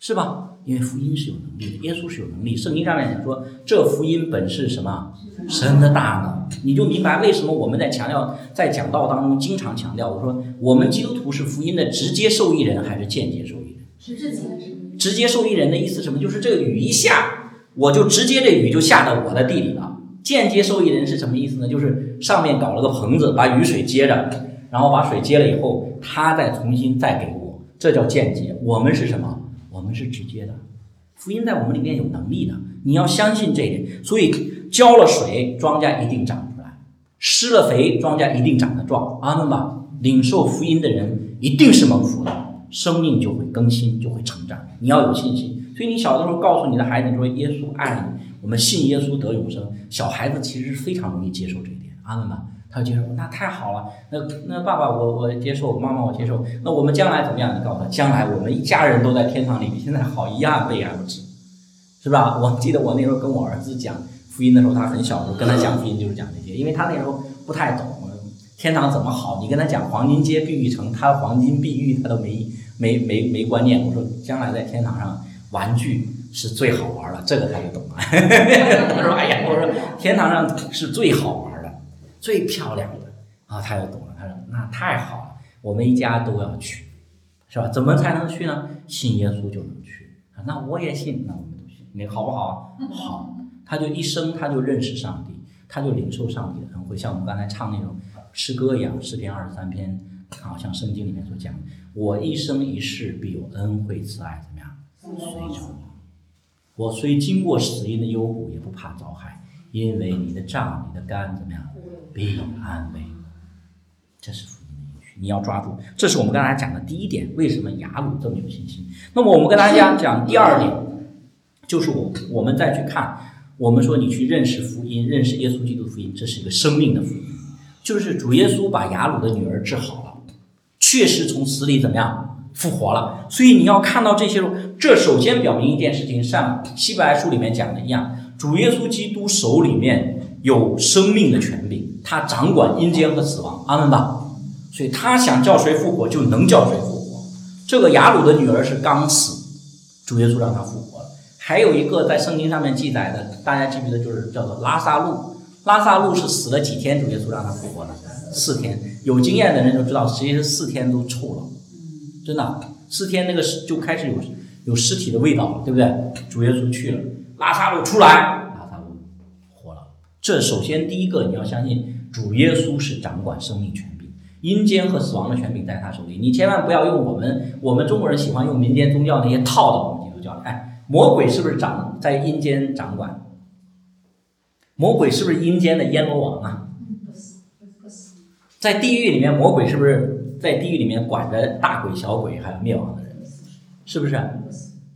A: 是吧？因为福音是有能力的，耶稣是有能力。圣经上面讲说，这福音本是什么？神的大能。你就明白为什么我们在强调，在讲道当中经常强调，我说我们基督徒是福音的直接受益人还是间接受益人？直接受益人的意思什么？就是这个雨一下，我就直接这雨就下到我的地里了。间接受益人是什么意思呢？就是上面搞了个棚子，把雨水接着，然后把水接了以后，他再重新再给我，这叫间接。我们是什么？我们是直接的。福音在我们里面有能力的，你要相信这一点。所以浇了水，庄稼一定长出来；施了肥，庄稼一定长得壮。阿门吧！领受福音的人一定是蒙福的，生命就会更新，就会成长。你要有信心。所以你小的时候告诉你的孩子，说耶稣爱你，我们信耶稣得永生。小孩子其实非常容易接受这一点。阿门吧！他就接受，那太好了。那那爸爸我我接受，妈妈我接受。那我们将来怎么样？你告诉他，将来我们一家人都在天堂里，比现在好一万倍而不止，是吧？我记得我那时候跟我儿子讲福音的时候，他很小的时候跟他讲福音就是讲这些，因为他那时候不太懂天堂怎么好。你跟他讲黄金街碧玉城，他黄金碧玉他都没没没没观念。我说将来在天堂上玩具是最好玩的，这个他就懂了。他说哎呀，我说天堂上是最好玩的。最漂亮的啊，他又懂了。他说：“那太好了，我们一家都要去，是吧？怎么才能去呢？信耶稣就能去。那我也信，那我们都信，你好不好？好。他就一生他就认识上帝，他就领受上帝的恩惠，像我们刚才唱那种诗歌一样，诗篇二十三篇，啊，像圣经里面所讲，我一生一世必有恩惠慈爱，怎么样？随着我，我虽经过死荫的幽谷，也不怕遭害，因为你的杖、你的肝怎么样？”必安慰，这是福音的应许，你要抓住。这是我们跟大家讲的第一点，为什么雅鲁这么有信心？那么我们跟大家讲第二点，就是我我们再去看，我们说你去认识福音，认识耶稣基督福音，这是一个生命的福音，就是主耶稣把雅鲁的女儿治好了，确实从死里怎么样复活了。所以你要看到这些，这首先表明一件事情，像希伯来书里面讲的一样，主耶稣基督手里面。有生命的权柄，他掌管阴间和死亡，阿门吧。所以他想叫谁复活就能叫谁复活。这个雅鲁的女儿是刚死，主耶稣让她复活了。还有一个在圣经上面记载的，大家记不记得？就是叫做拉萨路。拉萨路是死了几天，主耶稣让他复活了？四天。有经验的人就知道，其实四天都臭了，真的，四天那个就开始有有尸体的味道了，对不对？主耶稣去了，拉萨路出来。拉萨路活了这首先第一个，你要相信主耶稣是掌管生命权柄，阴间和死亡的权柄在他手里。你千万不要用我们我们中国人喜欢用民间宗教那些套到我们基督教里。哎，魔鬼是不是掌在阴间掌管？魔鬼是不是阴间的阎罗王啊？在地狱里面，魔鬼是不是在地狱里面管着大鬼、小鬼还有灭亡的人？是不是？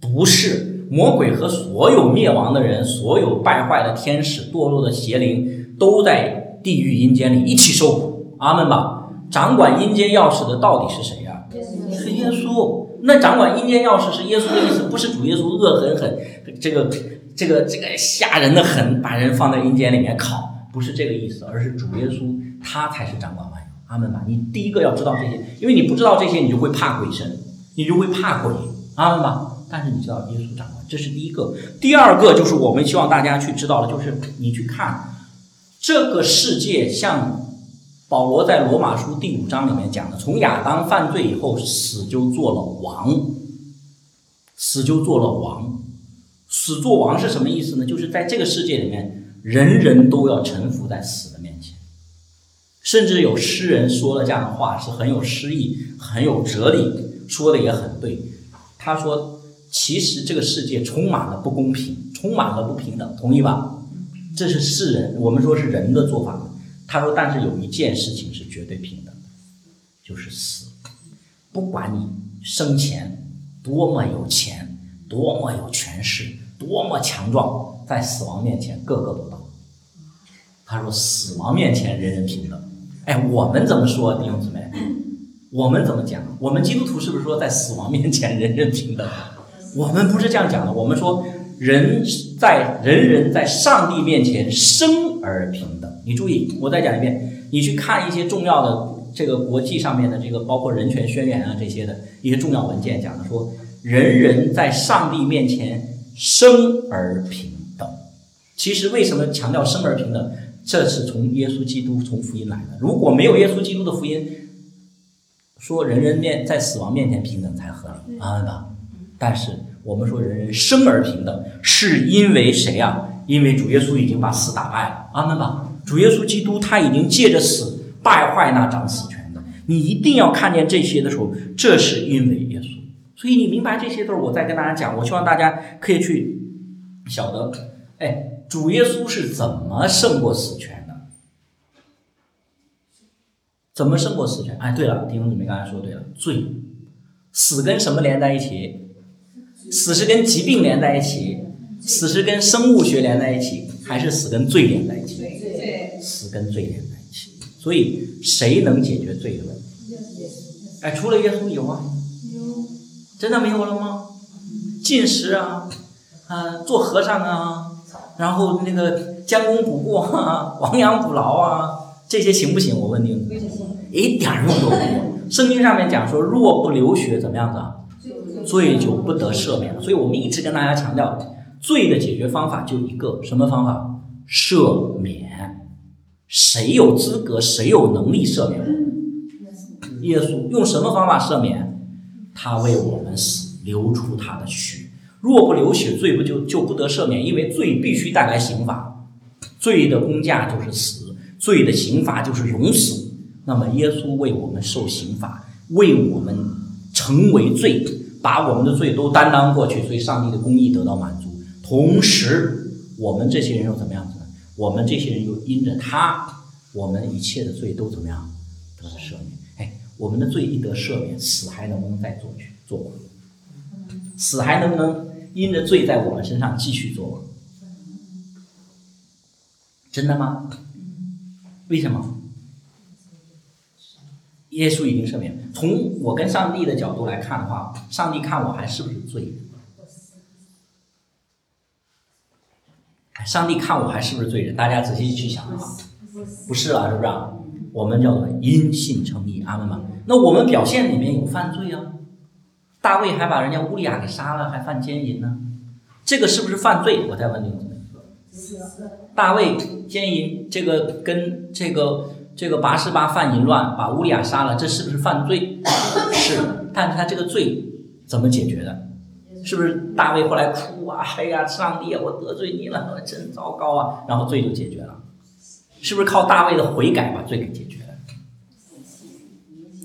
A: 不是。魔鬼和所有灭亡的人，所有败坏的天使、堕落的邪灵，都在地狱阴间里一起受苦。阿门吧！掌管阴间钥匙的到底是谁呀？是耶稣。那掌管阴间钥匙是耶稣的意思，不是主耶稣恶狠狠，这个、这个、这个吓人的很，把人放在阴间里面烤，不是这个意思，而是主耶稣他才是掌管万有。阿门吧！你第一个要知道这些，因为你不知道这些，你就会怕鬼神，你就会怕鬼。阿门吧！但是你知道耶稣掌管。这是第一个，第二个就是我们希望大家去知道的，就是你去看这个世界，像保罗在罗马书第五章里面讲的，从亚当犯罪以后，死就做了王，死就做了王，死做王是什么意思呢？就是在这个世界里面，人人都要臣服在死的面前，甚至有诗人说了这样的话，是很有诗意、很有哲理，说的也很对。他说。其实这个世界充满了不公平，充满了不平等，同意吧？这是世人，我们说是人的做法。他说，但是有一件事情是绝对平等的，就是死。不管你生前多么有钱，多么有权势，多么强壮，在死亡面前，个个都。他说，死亡面前人人平等。哎，我们怎么说，弟兄姊妹？我们怎么讲？我们基督徒是不是说，在死亡面前人人平等？我们不是这样讲的，我们说人在人人在上帝面前生而平等。你注意，我再讲一遍，你去看一些重要的这个国际上面的这个包括人权宣言啊这些的一些重要文件，讲的说人人在上帝面前生而平等。其实为什么强调生而平等？这是从耶稣基督从福音来的。如果没有耶稣基督的福音，说人人面在死亡面前平等才合理啊吧？但是我们说人人生而平等，是因为谁呀？因为主耶稣已经把死打败了，阿门吧？主耶稣基督他已经借着死败坏那掌死权的。你一定要看见这些的时候，这是因为耶稣。所以你明白这些都是我在跟大家讲。我希望大家可以去晓得，哎。主耶稣是怎么胜过死权的？怎么胜过死权？哎，对了，弟兄姊妹刚才说对了，罪，死跟什么连在一起？死是跟疾病连在一起，死是跟生物学连在一起，还是死跟罪连在一起？死跟罪连在一起。所以谁能解决罪的问题？哎，除了耶稣有吗？真的没有了吗？进食啊，啊，做和尚啊。然后那个将功补过啊，亡羊补牢啊，这些行不行？我问你，一点用都没有。圣经上面讲说，若不流血，怎么样子？罪就不得赦免了。所以我们一直跟大家强调，罪的解决方法就一个，什么方法？赦免。谁有资格？谁有能力赦免？耶稣用什么方法赦免？他为我们死，流出他的血。若不流血，罪不就就不得赦免？因为罪必须带来刑罚，罪的工价就是死，罪的刑罚就是永死。那么耶稣为我们受刑罚，为我们成为罪，把我们的罪都担当过去，所以上帝的公义得到满足。同时，我们这些人又怎么样子呢？我们这些人又因着他，我们一切的罪都怎么样得赦免？哎，我们的罪一得赦免，死还能不能再做去做？死还能不能？因着罪在我们身上继续作恶，真的吗？为什么？耶稣已经赦免。从我跟上帝的角度来看的话，上帝看我还是不是罪人？上帝看我还是不是罪人？大家仔细去想啊，不是了，是不是？我们叫做因信称义，阿门吗？那我们表现里面有犯罪啊？大卫还把人家乌利亚给杀了，还犯奸淫呢，这个是不是犯罪？我再问你，大卫奸淫，这个跟这个这个拔示巴犯淫乱，把乌利亚杀了，这是不是犯罪？是，但是他这个罪怎么解决的？是不是大卫后来哭啊？哎呀，上帝啊，我得罪你了，真糟糕啊！然后罪就解决了，是不是靠大卫的悔改把罪给解决？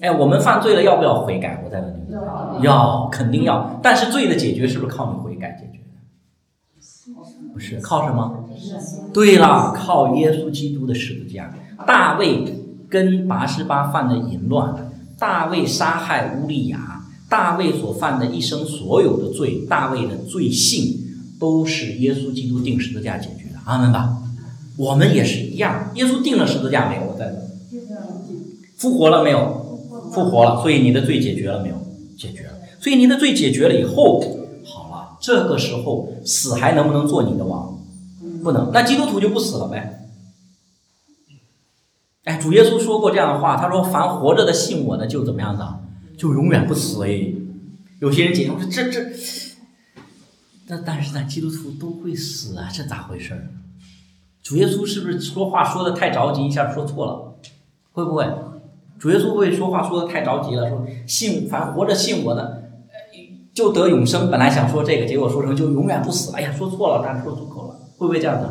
A: 哎，我们犯罪了，要不要悔改？我再问你，要，肯定要。但是罪的解决是不是靠你悔改解决的？不是，靠什么？对了，靠耶稣基督的十字架。大卫跟拔示巴犯的淫乱，大卫杀害乌利亚，大卫所犯的一生所有的罪，大卫的罪性都是耶稣基督定十字架解决的。阿门吧。我们也是一样，耶稣定了十字架没有？我再问，复活了没有？复活了，所以你的罪解决了没有？解决了。所以你的罪解决了以后，好了，这个时候死还能不能做你的王？不能。那基督徒就不死了呗？哎，主耶稣说过这样的话，他说：“凡活着的信我的，就怎么样子？就永远不死。”哎，有些人解释说：“这这，但但是咱基督徒都会死啊，这咋回事儿？”主耶稣是不是说话说的太着急，一下说错了？会不会？主耶稣会说话说的太着急了，说信凡活着信我的，就得永生。本来想说这个，结果说成就永远不死。哎呀，说错了，但是说出口了，会不会这样子？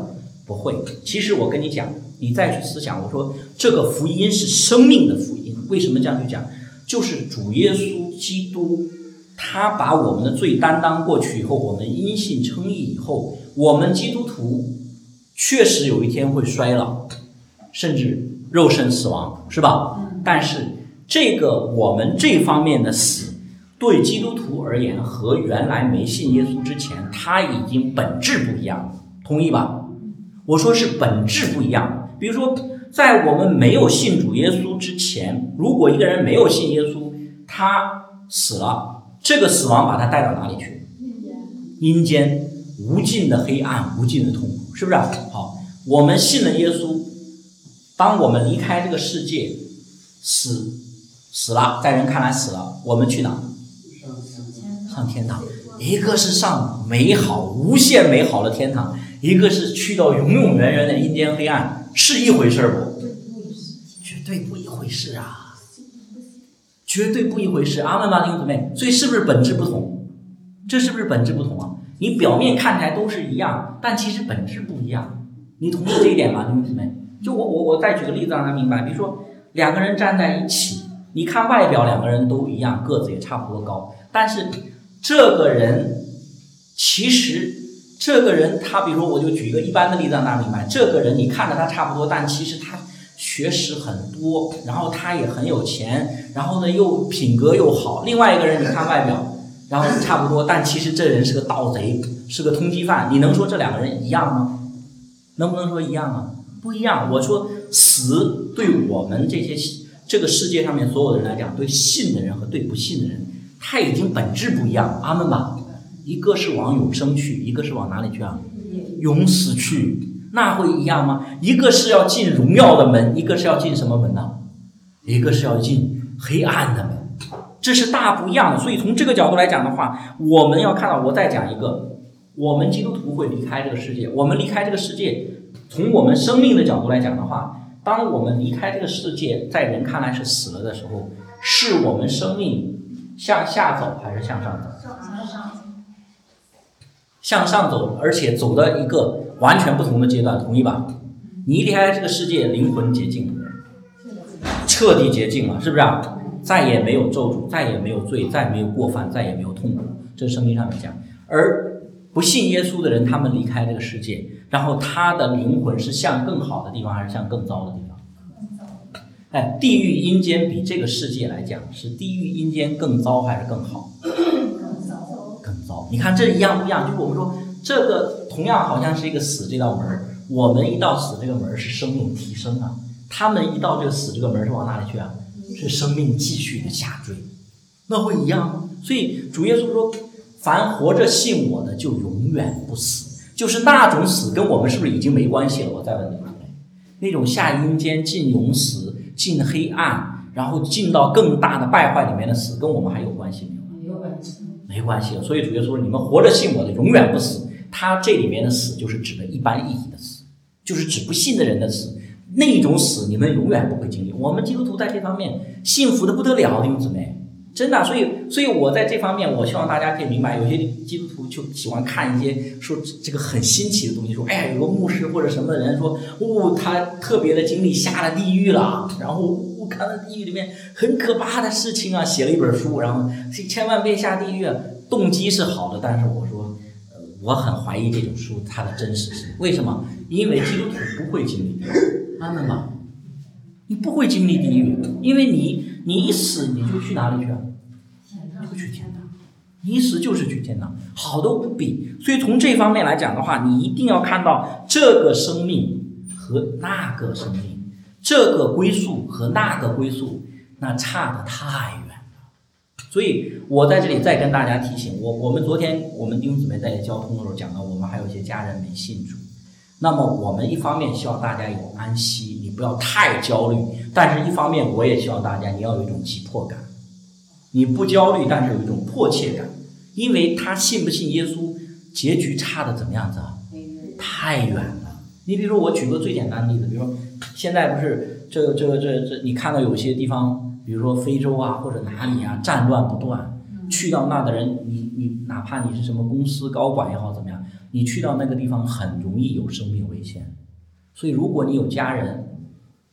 A: 不会。其实我跟你讲，你再去思想，我说这个福音是生命的福音。为什么这样去讲？就是主耶稣基督，他把我们的罪担当过去以后，我们因信称义以后，我们基督徒确实有一天会衰老，甚至肉身死亡，是吧？但是这个我们这方面的死，对基督徒而言和原来没信耶稣之前，他已经本质不一样，同意吧？我说是本质不一样。比如说，在我们没有信主耶稣之前，如果一个人没有信耶稣，他死了，这个死亡把他带到哪里去？阴间，无尽的黑暗，无尽的痛苦，是不是？好，我们信了耶稣，当我们离开这个世界。死死了，在人看来死了，我们去哪？上天堂，一个是上美好、无限美好的天堂，一个是去到永永远远的阴间黑暗，是一回事儿不？绝对不一回事啊！绝对不一回事，阿门吧，弟兄姊妹。所以是不是本质不同？这是不是本质不同啊？你表面看起来都是一样，但其实本质不一样。你同意这一点吗，弟兄姊妹？就我我我再举个例子让他明白，比如说两个人站在一起，你看外表两个人都一样，个子也差不多高，但是这个人其实这个人他，比如说我就举一个一般的例子让大家明白，这个人你看着他差不多，但其实他学识很多，然后他也很有钱，然后呢又品格又好。另外一个人你看外表，然后差不多，但其实这人是个盗贼，是个通缉犯。你能说这两个人一样吗？能不能说一样啊？不一样。我说死对我们这些这个世界上面所有的人来讲，对信的人和对不信的人，他已经本质不一样。阿门吧。一个是往永生去，一个是往哪里去啊？永死去。那会一样吗？一个是要进荣耀的门，一个是要进什么门呢？一个是要进黑暗的门，这是大不一样的。所以从这个角度来讲的话，我们要看到，我再讲一个，我们基督徒会离开这个世界。我们离开这个世界，从我们生命的角度来讲的话，当我们离开这个世界，在人看来是死了的时候，是我们生命向下走还是向上走？
B: 向上。
A: 走，而且走到一个完全不同的阶段，同意吧？你离开这个世界，灵魂洁净，彻底洁净了，是不是啊？再也没有咒诅，再也没有罪，再也没有过犯，再也没有痛苦。这是圣经上面讲。而不信耶稣的人，他们离开这个世界，然后他的灵魂是向更好的地方，还是向更糟的地方？哎，地狱阴间比这个世界来讲，是地狱阴间更糟还是更好？更糟。更糟你看这一样不一样？就是我们说这个同样好像是一个死这道门，我们一到死这个门是生命提升啊，他们一到这个死这个门是往哪里去啊？是生命继续的下坠，那会一样吗？所以主耶稣说，凡活着信我的就永远不死，就是那种死跟我们是不是已经没关系了？我再问你们，那种下阴间进永死、进黑暗，然后进到更大的败坏里面的死，跟我们还有关系没有？
B: 没有关系。
A: 没关系所以主耶稣说：“你们活着信我的，永远不死。”他这里面的死，就是指的一般意义的死，就是指不信的人的死。那种死，你们永远不会经历。我们基督徒在这方面幸福的不得了，弟兄姊妹，真的。所以，所以我在这方面，我希望大家可以明白，有些基督徒就喜欢看一些说这个很新奇的东西，说：“哎呀，有个牧师或者什么人说，哦，他特别的经历下了地狱了，然后我看到地狱里面很可怕的事情啊，写了一本书，然后千万别下地狱。”动机是好的，但是我说，我很怀疑这种书它的真实性。为什么？因为基督徒不会经历地狱，安门吗？你不会经历地狱，因为你你一死你就去哪里去啊？就去天堂。一死就是去天堂，好都不比。所以从这方面来讲的话，你一定要看到这个生命和那个生命，这个归宿和那个归宿，那差的太远了。所以，我在这里再跟大家提醒我，我们昨天我们弟兄姊妹在交通的时候讲到，我们还有一些家人没信主。那么，我们一方面希望大家有安息，你不要太焦虑；但是一方面，我也希望大家你要有一种急迫感。你不焦虑，但是有一种迫切感，因为他信不信耶稣，结局差的怎么样子啊？太远了。你比如说，我举个最简单的例子，比如说现在不是这个这个这这，你看到有些地方。比如说非洲啊，或者哪里啊，战乱不断，去到那的人，你你哪怕你是什么公司高管也好，怎么样，你去到那个地方很容易有生命危险。所以如果你有家人，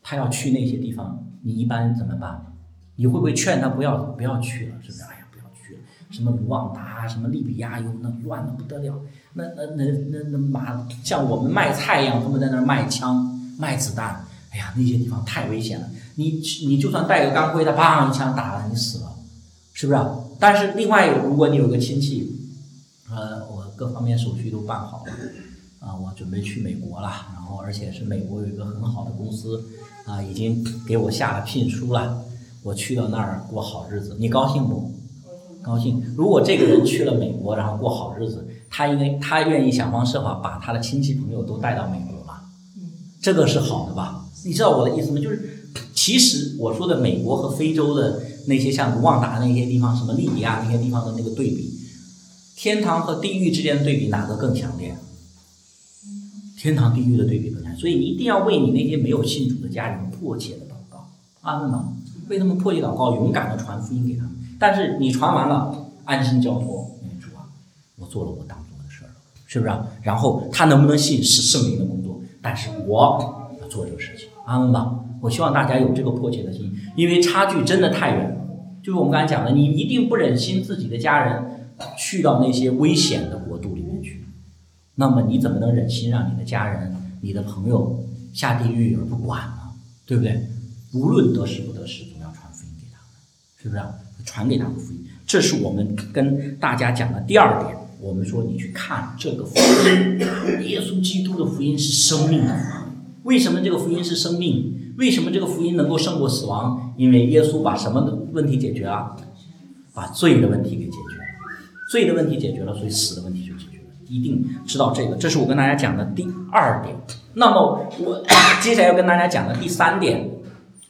A: 他要去那些地方，你一般怎么办？你会不会劝他不要不要去了？是不是？哎呀，不要去了。什么卢旺达，什么利比亚，哟，那乱的不得了。那那那那那马像我们卖菜一样，他们在那儿卖枪卖子弹。哎呀，那些地方太危险了。你你就算带个钢盔，他砰一枪打了你死了，是不是？但是另外，如果你有个亲戚，呃，我各方面手续都办好了，啊，我准备去美国了，然后而且是美国有一个很好的公司，啊，已经给我下了聘书了，我去到那儿过好日子，你高兴不？高兴。如果这个人去了美国，然后过好日子，他应该他愿意想方设法把他的亲戚朋友都带到美国吧？这个是好的吧？你知道我的意思吗？就是。其实我说的美国和非洲的那些像卢旺达那些地方，什么利比亚那些地方的那个对比，天堂和地狱之间的对比哪个更强烈？天堂地狱的对比更强，所以一定要为你那些没有信主的家人们迫切的祷告，阿门吗？为他们迫切祷告，勇敢的传福音给他们。但是你传完了，安心交托，主啊，我做了我当做的事儿，是不是？然后他能不能信是圣灵的工作，但是我要做这个事情，阿门吧？我希望大家有这个迫切的心，因为差距真的太远了。就是我们刚才讲的，你一定不忍心自己的家人去到那些危险的国度里面去，那么你怎么能忍心让你的家人、你的朋友下地狱而不管呢？对不对？无论得失不得失，总要传福音给他们，是不是？传给他们福音，这是我们跟大家讲的第二点。我们说你去看这个福音，耶稣基督的福音是生命的福音。为什么这个福音是生命？为什么这个福音能够胜过死亡？因为耶稣把什么问题解决了？把罪的问题给解决。罪的问题解决了，所以死的问题就解决了。一定知道这个，这是我跟大家讲的第二点。那么我 接下来要跟大家讲的第三点，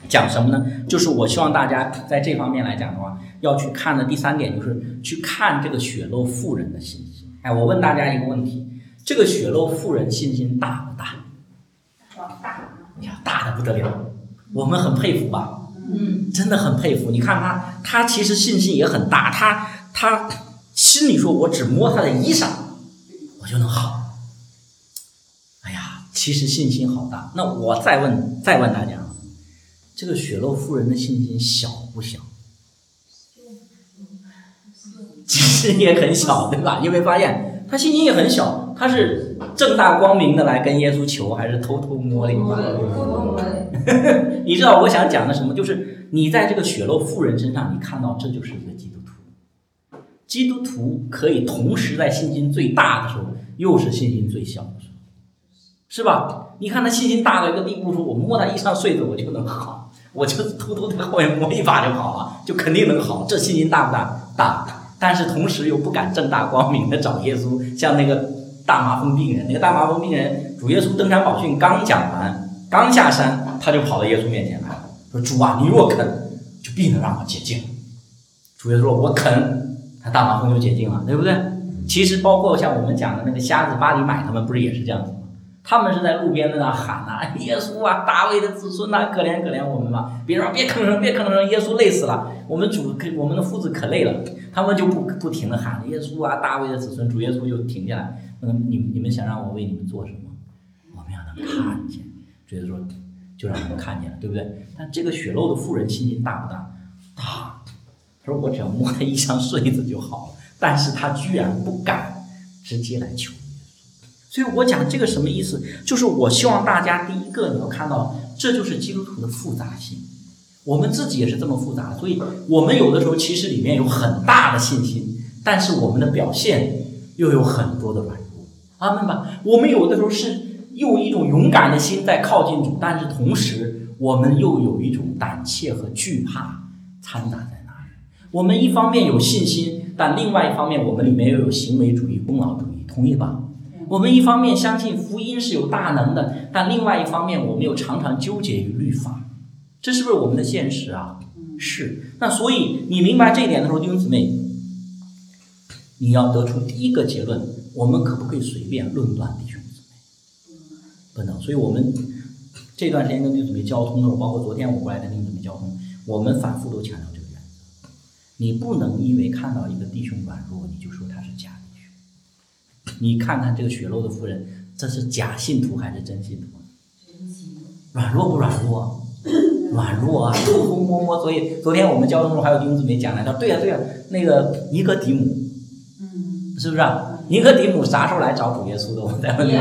A: 讲什么呢？就是我希望大家在这方面来讲的话，要去看的第三点就是去看这个血漏妇人的信心。哎，我问大家一个问题：这个血漏妇人信心大不大？
B: 大。
A: 哎呀，大的不得了，我们很佩服吧？
B: 嗯，
A: 真的很佩服。你看他，他其实信心也很大，他他心里说：“我只摸他的衣裳，我就能好。”哎呀，其实信心好大。那我再问，再问大家，这个雪漏妇人的信心小不小？其实也很小，对吧？你会发现他信心也很小，他是正大光明的来跟耶稣求，还是偷偷摸的？你知道我想讲的什么？就是你在这个血漏妇人身上，你看到这就是一个基督徒。基督徒可以同时在信心最大的时候，又是信心最小的时候，是吧？你看他信心大到一个地步，说我摸他衣裳穗子我就能好，我就偷偷在后面摸一把就好了，就肯定能好。这信心大不大？大。但是同时又不敢正大光明的找耶稣，像那个大麻风病人，那个大麻风病人，主耶稣登山宝训刚讲完，刚下山，他就跑到耶稣面前来说：“主啊，你若肯，就必能让我洁净。”主耶稣说：“我肯。”他大麻风就解禁了，对不对？其实包括像我们讲的那个瞎子巴里买，他们不是也是这样子吗？他们是在路边在那喊呐：“耶稣啊，大卫的子孙呐，可怜可怜我们吧！”别说别吭声，别吭声，耶稣累死了，我们主可我们的父子可累了。他们就不不停的喊耶稣啊，大卫的子孙，主耶稣就停下来，问你你们想让我为你们做什么？我们要能看见，主耶稣说就让我们看见了，对不对？但这个血漏的妇人信心大不大？大。他说我只要摸他一箱穗子就好了，但是他居然不敢直接来求耶稣。所以我讲这个什么意思？就是我希望大家第一个你要看到，这就是基督徒的复杂性。我们自己也是这么复杂，所以我们有的时候其实里面有很大的信心，但是我们的表现又有很多的软弱。阿门吧。我们有的时候是用一种勇敢的心在靠近主，但是同时我们又有一种胆怯和惧怕掺杂在。我们一方面有信心，但另外一方面我们里面又有行为主义、功劳主义，同意吧？我们一方面相信福音是有大能的，但另外一方面我们又常常纠结于律法。这是不是我们的现实啊？是。那所以你明白这一点的时候，弟兄姊妹，你要得出第一个结论：我们可不可以随便论断弟兄姊妹？不能。所以我们这段时间跟弟兄姊妹交通的时候，包括昨天我过来跟弟兄姊妹交通，我们反复都强调这个你不能因为看到一个弟兄软弱，你就说他是假弟兄。你看看这个血漏的夫人，这是假信徒还是真信徒？软弱不软弱？软弱啊，偷偷摸摸。所以昨天我们交通中还有弟兄姊妹讲来，他说：“对呀对呀，那个尼哥底母，
B: 嗯，
A: 是不是啊？尼哥底母啥时候来找主耶稣的？我在问你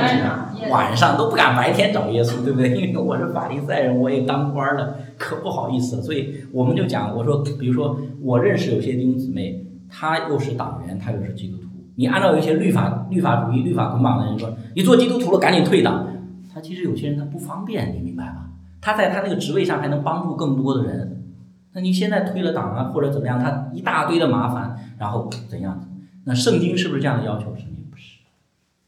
A: 晚上都不敢白天找耶稣，对不对？因为我是法利赛人，我也当官了，可不好意思了。所以我们就讲，我说，比如说我认识有些弟兄姊妹，他又是党员，他又是基督徒。你按照一些律法、律法主义、律法捆绑的人说，你做基督徒了，赶紧退党。他其实有些人他不方便，你明白吧？他在他那个职位上还能帮助更多的人，那你现在退了党啊，或者怎么样，他一大堆的麻烦，然后怎样？那圣经是不是这样的要求？圣经不是，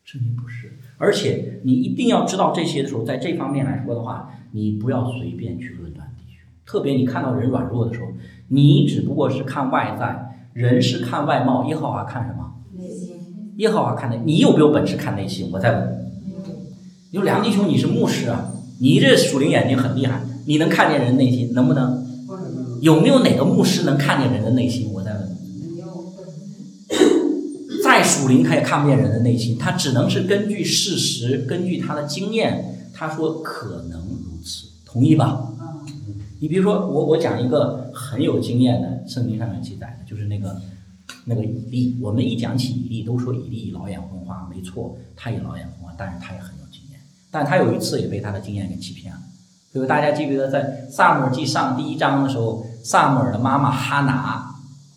A: 圣经不是。而且你一定要知道这些的时候，在这方面来说的话，你不要随便去论断弟兄。特别你看到人软弱的时候，你只不过是看外在，人是看外貌，耶和华看什么？
B: 内心。
A: 耶和华看的，你有没有本事看内心？我再问你，有梁弟兄，你是牧师啊，你这属灵眼睛很厉害，你能看见人内心，能不能？有没有哪个牧师能看见人的内心？我再问你，再属灵他也看不见人的内心，他只能是根据事实，根据他的经验，他说可能如此，同意吧？你比如说，我我讲一个很有经验的，圣经上面记载的，就是那个那个以利。我们一讲起以利，都说以利老眼昏花，没错，他也老眼昏花，但是他也很有经验。但他有一次也被他的经验给欺骗了。所以大家记不记得在萨母尔记上第一章的时候，萨母尔的妈妈哈拿，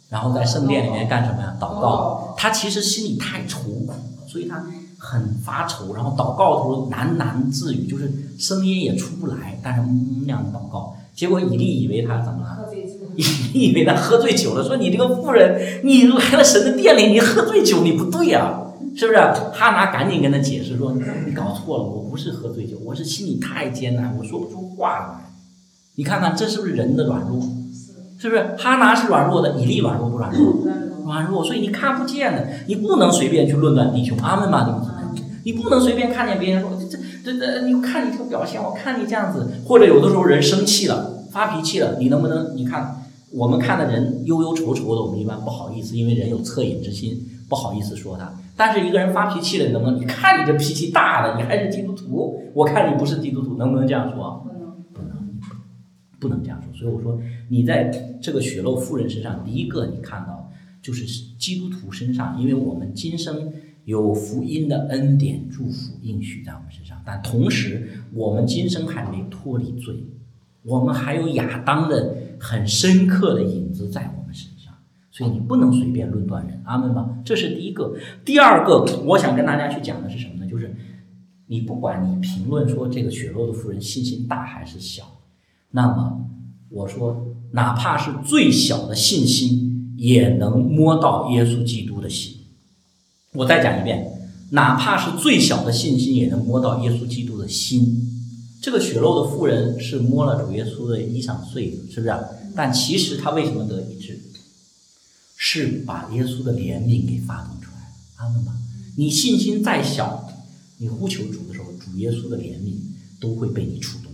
A: 然后在圣殿里面干什么呀？祷告。他其实心里太愁苦了，所以他很发愁，然后祷告的时候喃喃自语，就是声音也出不来，但是嗯那样的祷告。结果以利以为他怎么了？以利以为他喝醉酒了，说你这个妇人，你来了神的殿里，你喝醉酒，你不对呀、是不是？哈拿赶紧跟他解释说，你搞错了，我不是喝醉酒，我是心里太艰难，我说不出话来。你看看这是不是人的软弱？是不是？哈拿是软弱的，以利软弱不软弱？软弱，所以你看不见的，你不能随便去论断弟兄，阿门吧，弟兄姊妹，你不能随便看见别人说这这这，你看你这个表现，我看你这样子，或者有的时候人生气了，发脾气了，你能不能？你看我们看的人忧忧愁愁的，我们一般不好意思，因为人有恻隐之心，不好意思说他。但是一个人发脾气了，你能不能？你看你这脾气大的，你还是基督徒，我看你不是基督徒，能不能这样说？不能，这样说。所以我说，你在这个血漏妇人身上，第一个你看到就是基督徒身上，因为我们今生有福音的恩典、祝福、应许在我们身上，但同时我们今生还没脱离罪，我们还有亚当的很深刻的影子在我们身上，所以你不能随便论断人，阿门吗？这是第一个。第二个，我想跟大家去讲的是什么呢？就是你不管你评论说这个血漏的妇人信心大还是小，那么我说，哪怕是最小的信心，也能摸到耶稣基督的心。我再讲一遍，哪怕是最小的信心，也能摸到耶稣基督的心。这个血漏的妇人是摸了主耶稣的衣裳碎子，是不是？但其实她为什么得医治？是把耶稣的怜悯给发动出来。阿门吧。你信心再小，你呼求主的时候，主耶稣的怜悯都会被你触动。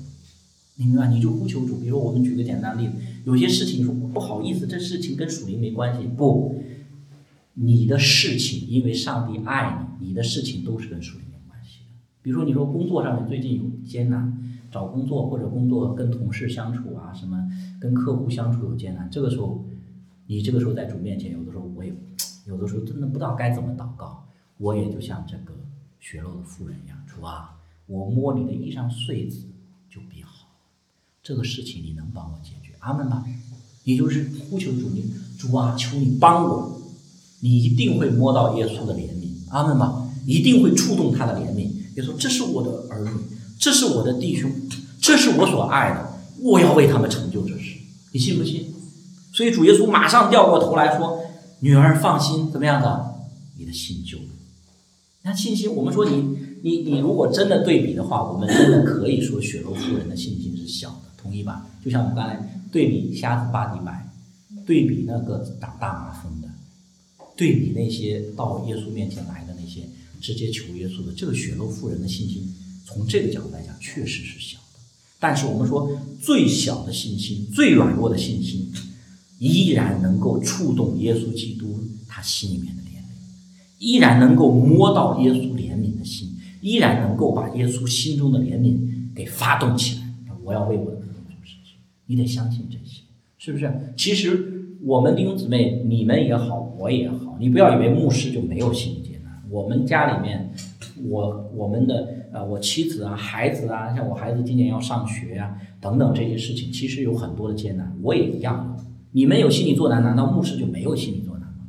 A: 明白？你就呼求主。比如说，我们举个简单例子，有些事情说不好意思，这事情跟属灵没关系。不，你的事情，因为上帝爱你，你的事情都是跟属灵有关系的。比如说，你说工作上面最近有艰难，找工作或者工作跟同事相处啊，什么跟客户相处有艰难，这个时候，你这个时候在主面前，有的时候我也，有的时候真的不知道该怎么祷告，我也就像这个血肉的妇人一样，主啊，我摸你的衣裳穗子，这个事情你能帮我解决，阿门吧。也就是呼求主，你主啊，求你帮我，你一定会摸到耶稣的怜悯，阿门吧，一定会触动他的怜悯。也说这是我的儿女，这是我的弟兄，这是我所爱的，我要为他们成就这事，你信不信？所以主耶稣马上掉过头来说：“女儿放心，怎么样的？你的心就。”那信心，我们说你你你如果真的对比的话，我们真的可以说血肉妇人的信心是小的，同意吧？就像我们刚才对比瞎子巴底买，对比那个长大麻风的，对比那些到耶稣面前来的那些直接求耶稣的，这个血肉妇人的信心，从这个角度来讲，确实是小的。但是我们说最小的信心，最软弱的信心，依然能够触动耶稣基督他心里面的怜悯，依然能够摸到耶稣怜悯的心，依然能够把耶稣心中的怜悯给发动起来。我要为我的，你得相信这些，是不是？其实我们弟兄姊妹，你们也好，我也好，你不要以为牧师就没有心理艰难。我们家里面，我我们的呃，我妻子啊，孩子啊，像我孩子今年要上学呀、等等这些事情，其实有很多的艰难，我也一样。你们有心理作难，难道牧师就没有心理作难吗？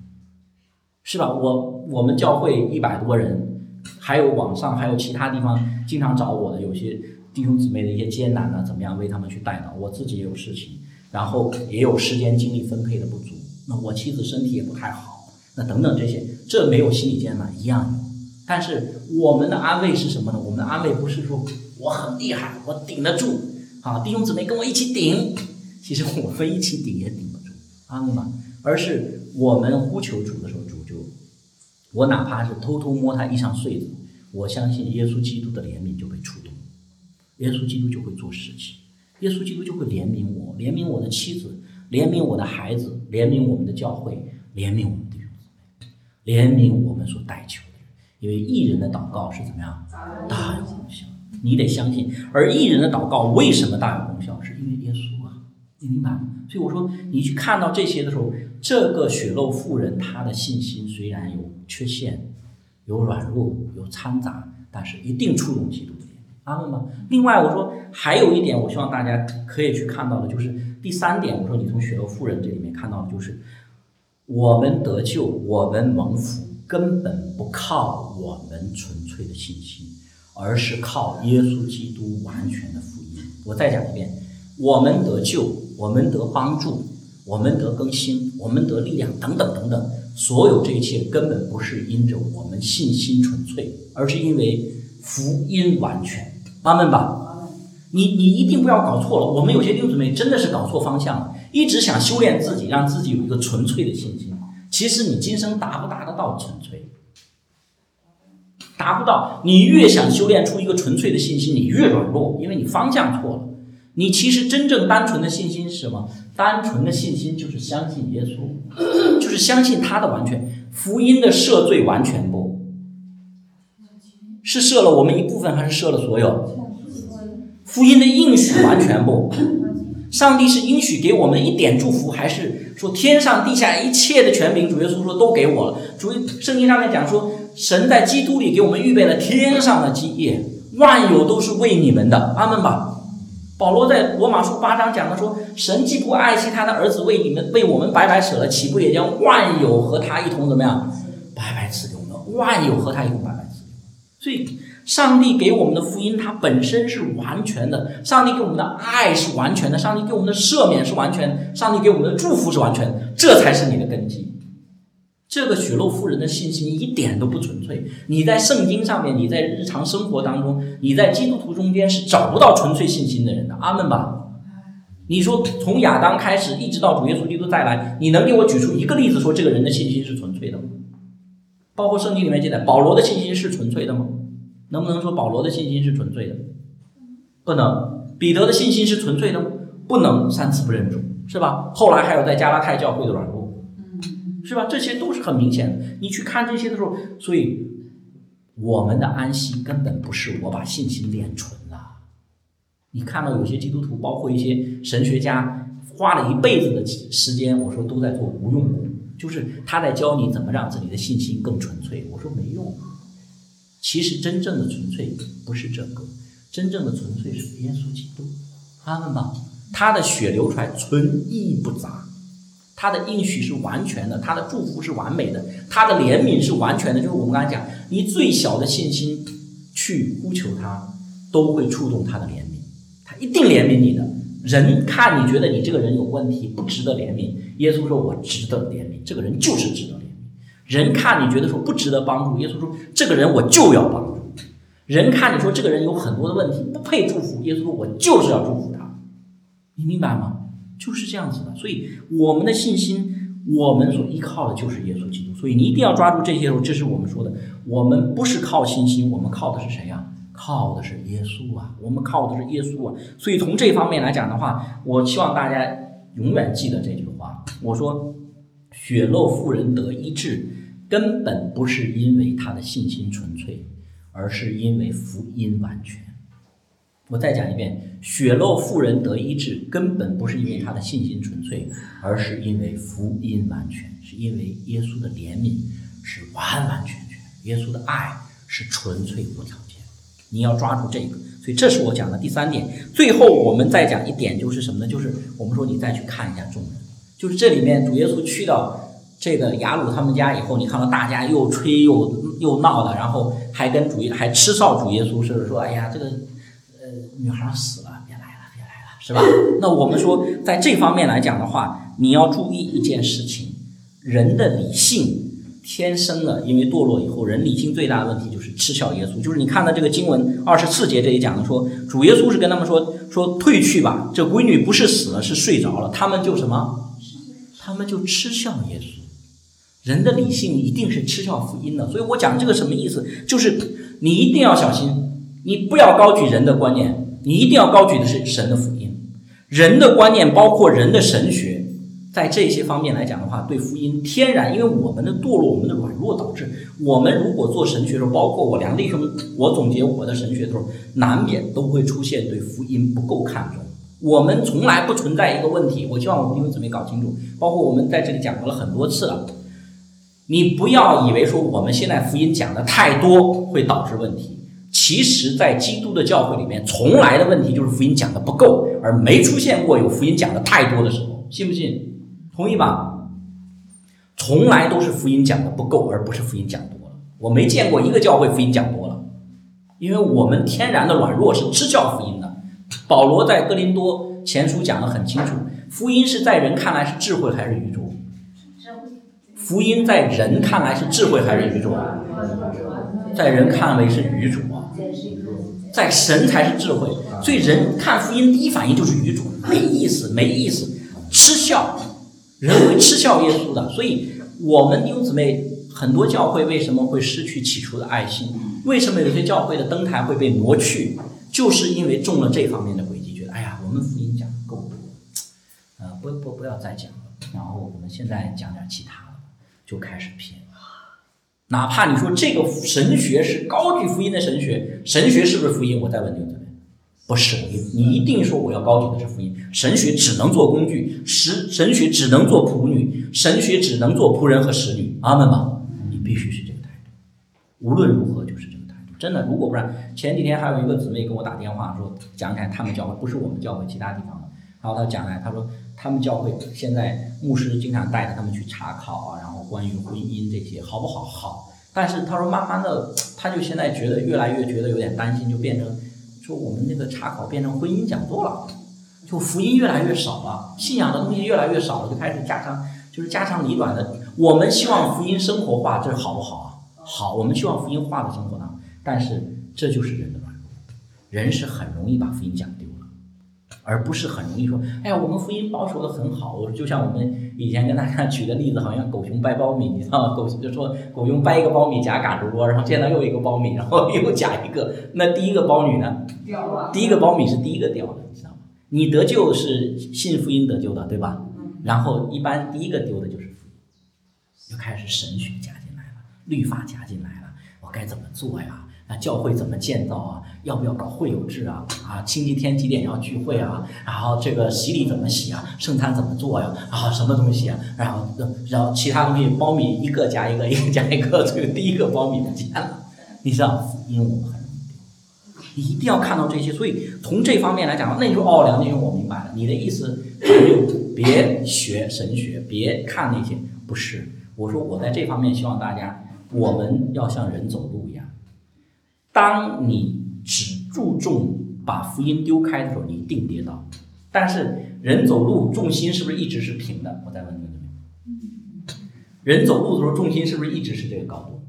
A: 是吧？我我们教会一百多人，还有网上还有其他地方经常找我的有些弟兄姊妹的一些艰难呢，怎么样为他们去带呢？我自己也有事情，然后也有时间精力分配的不足，那我妻子身体也不太好，那等等这些，这没有心理艰难一样有。但是我们的安慰是什么呢？我们的安慰不是说我很厉害，我顶得住，啊，弟兄姊妹跟我一起顶。其实我们一起顶也顶不住，安慰吗？而是我们呼求主的时候，主就我哪怕是偷偷摸他衣裳穗子，我相信耶稣基督的怜悯就被触动，耶稣基督就会做事情，耶稣基督就会怜悯我，怜悯我的妻子，怜悯我的孩子，怜悯我们的教会，怜悯我们的姊妹，怜悯我们所代求的人，因为艺人的祷告是怎么样？大有功效，你得相信。而艺人的祷告为什么大有功效？是因为耶稣啊，你明白吗？所以我说，你去看到这些的时候，这个血肉妇人她的信心虽然有缺陷、有软弱、有掺杂，但是一定触动基督的怜阿门吗？另外，我说还有一点，我希望大家可以去看到的，就是第三点。我说你从血肉妇人这里面看到的，就是我们得救，我们蒙福，根本不靠我们纯粹的信心，而是靠耶稣基督完全的福音。我再讲一遍，我们得救。我们得帮助，我们得更新，我们得力量，等等等等，所有这一切根本不是因着我们信心纯粹，而是因为福音完全。阿门吧。你你一定不要搞错了。我们有些弟兄姊妹真的是搞错方向了，一直想修炼自己，让自己有一个纯粹的信心。其实你今生达不达得到纯粹？达不到。你越想修炼出一个纯粹的信心，你越软弱，因为你方向错了。你其实真正单纯的信心是什么？单纯的信心就是相信耶稣，就是相信他的完全福音的赦罪完全不？是赦了我们一部分，还是赦了所有？福音的应许完全不？上帝是应许给我们一点祝福，还是说天上地下一切的权柄？主耶稣说都给我了。主圣经上面讲说，神在基督里给我们预备了天上的基业，万有都是为你们的。阿门吧。保罗在罗马书八章讲的说：“神既不爱惜他的儿子，为你们为我们白白舍了，岂不也将万有和他一同怎么样，白白赐给我们？万有和他一同白白赐。所以，上帝给我们的福音，它本身是完全的；上帝给我们的爱是完全的；上帝给我们的赦免是完全；上帝给我们的祝福是完全。这才是你的根基。”这个血肉夫人的信心一点都不纯粹。你在圣经上面，你在日常生活当中，你在基督徒中间是找不到纯粹信心的人的。阿门吧？你说从亚当开始一直到主耶稣基督再来，你能给我举出一个例子说这个人的信心是纯粹的吗？包括圣经里面记载，保罗的信心是纯粹的吗？能不能说保罗的信心是纯粹的？不能。彼得的信心是纯粹的吗？不能。三次不认主是吧？后来还有在加拉太教会的软弱。是吧？这些都是很明显的。你去看这些的时候，所以我们的安息根本不是我把信心练纯了。你看到有些基督徒，包括一些神学家，花了一辈子的时间，我说都在做无用功，就是他在教你怎么让自己的信心更纯粹。我说没用。其实真正的纯粹不是这个，真正的纯粹是耶稣基督，他们吧，他的血流出来纯义不杂。他的应许是完全的，他的祝福是完美的，他的怜悯是完全的。就是我们刚才讲，你最小的信心去呼求他，都会触动他的怜悯，他一定怜悯你的。人看你觉得你这个人有问题，不值得怜悯。耶稣说：“我值得怜悯，这个人就是值得怜悯。”人看你觉得说不值得帮助，耶稣说：“这个人我就要帮助。”人看你说这个人有很多的问题，不配祝福，耶稣说：“我就是要祝福他。”你明白吗？就是这样子的，所以我们的信心，我们所依靠的就是耶稣基督。所以你一定要抓住这些。这是我们说的，我们不是靠信心，我们靠的是谁呀？靠的是耶稣啊！我们靠的是耶稣啊！所以从这方面来讲的话，我希望大家永远记得这句话。我说，血肉妇人得医治，根本不是因为他的信心纯粹，而是因为福音完全。我再讲一遍，血肉妇人得医治，根本不是因为他的信心纯粹，而是因为福音完全，是因为耶稣的怜悯是完完全全，耶稣的爱是纯粹无条件。你要抓住这个，所以这是我讲的第三点。最后我们再讲一点，就是什么呢？就是我们说你再去看一下众人，就是这里面主耶稣去到这个雅鲁他们家以后，你看到大家又吹又又闹的，然后还跟主还吃少主耶稣，是说，哎呀这个呃。女孩死了，别来了，别来了，是吧？那我们说，在这方面来讲的话，你要注意一件事情：人的理性天生的，因为堕落以后，人理性最大的问题就是嗤笑耶稣。就是你看到这个经文二十四节这里讲的，说主耶稣是跟他们说说退去吧，这闺女不是死了，是睡着了。他们就什么？他们就嗤笑耶稣。人的理性一定是嗤笑福音的。所以我讲这个什么意思？就是你一定要小心，你不要高举人的观念，你一定要高举的是神的福音。人的观念包括人的神学，在这些方面来讲的话，对福音天然，因为我们的堕落、我们的软弱导致，我们如果做神学的时候，包括我梁弟兄，我总结我的神学的时候，难免都会出现对福音不够看重。我们从来不存在一个问题，我希望我们弟兄姊妹搞清楚，包括我们在这里讲过了很多次了。你不要以为说我们现在福音讲的太多会导致问题。其实，在基督的教会里面，从来的问题就是福音讲的不够，而没出现过有福音讲的太多的时候，信不信？同意吧？从来都是福音讲的不够，而不是福音讲多了。我没见过一个教会福音讲多了，因为我们天然的软弱是支教福音的。保罗在哥林多前书讲的很清楚，福音是在人看来是智慧还是愚拙？福音在人看来是智慧还是愚拙？在人看来是愚拙。在神才是智慧，所以人看福音第一反应就是愚拙，没意思，没意思，嗤笑，人会嗤笑耶稣的。所以，我们弟兄姊妹很多教会为什么会失去起初的爱心？为什么有些教会的灯台会被挪去？就是因为中了这方面的诡计，觉得哎呀，我们福音讲的够多，呃，不不不要再讲了，然后我们现在讲点其他的，就开始偏。哪怕你说这个神学是高举福音的神学，神学是不是福音？我再问你一遍，不是。你一定说我要高举的是福音，神学只能做工具，神神学只能做仆女，神学只能做仆人和使女。阿门吧？你必须是这个态度，无论如何就是这个态度。真的，如果不然，前几天还有一个姊妹跟我打电话说，讲起来他们教会，不是我们教会，其他地方的。然后他讲来，他说他们教会现在牧师经常带着他们去查考啊，然后关于婚姻这些好不好？好。但是他说慢慢的，他就现在觉得越来越觉得有点担心，就变成说我们那个查考变成婚姻讲座了，就福音越来越少了，信仰的东西越来越少了，就开始家长就是家长里短的。我们希望福音生活化，这好不好啊？好，我们希望福音化的生活呢。但是这就是人的软弱，人是很容易把福音讲。而不是很容易说，哎呀，我们福音保守的很好。我，就像我们以前跟大家 举的例子，好像狗熊掰苞米，你知道吗？狗熊就说，狗熊掰一个苞米夹嘎吱窝，然后见到又一个苞米，然后 又夹一个。那第一个苞米呢？掉了。第一个苞米是第一个掉的，你知道吗？你得救是信福音得救的，对吧？然后一般第一个丢的就是福音，就开始神学加进来了，律法加进来了，我该怎么做呀？教会怎么建造啊？要不要搞会有制啊？啊，星期天几点要聚会啊？然后这个洗礼怎么洗啊？圣餐怎么做呀？然后什么东西啊？然后，然后其他东西苞米一个加一个，一个加一个，这个第一个苞米不见了。你知道，因为我们很容易丢，你一定要看到这些。所以从这方面来讲，那你说哦，梁弟兄，我明白了，你的意思，别学神学，别看那些，不是。我说我在这方面希望大家，我们要像人走路一样。当你只注重把福音丢开的时候，你一定跌倒。但是人走路重心是不是一直是平的？我再问你们，人走路的时候重心是不是一直是这个高度？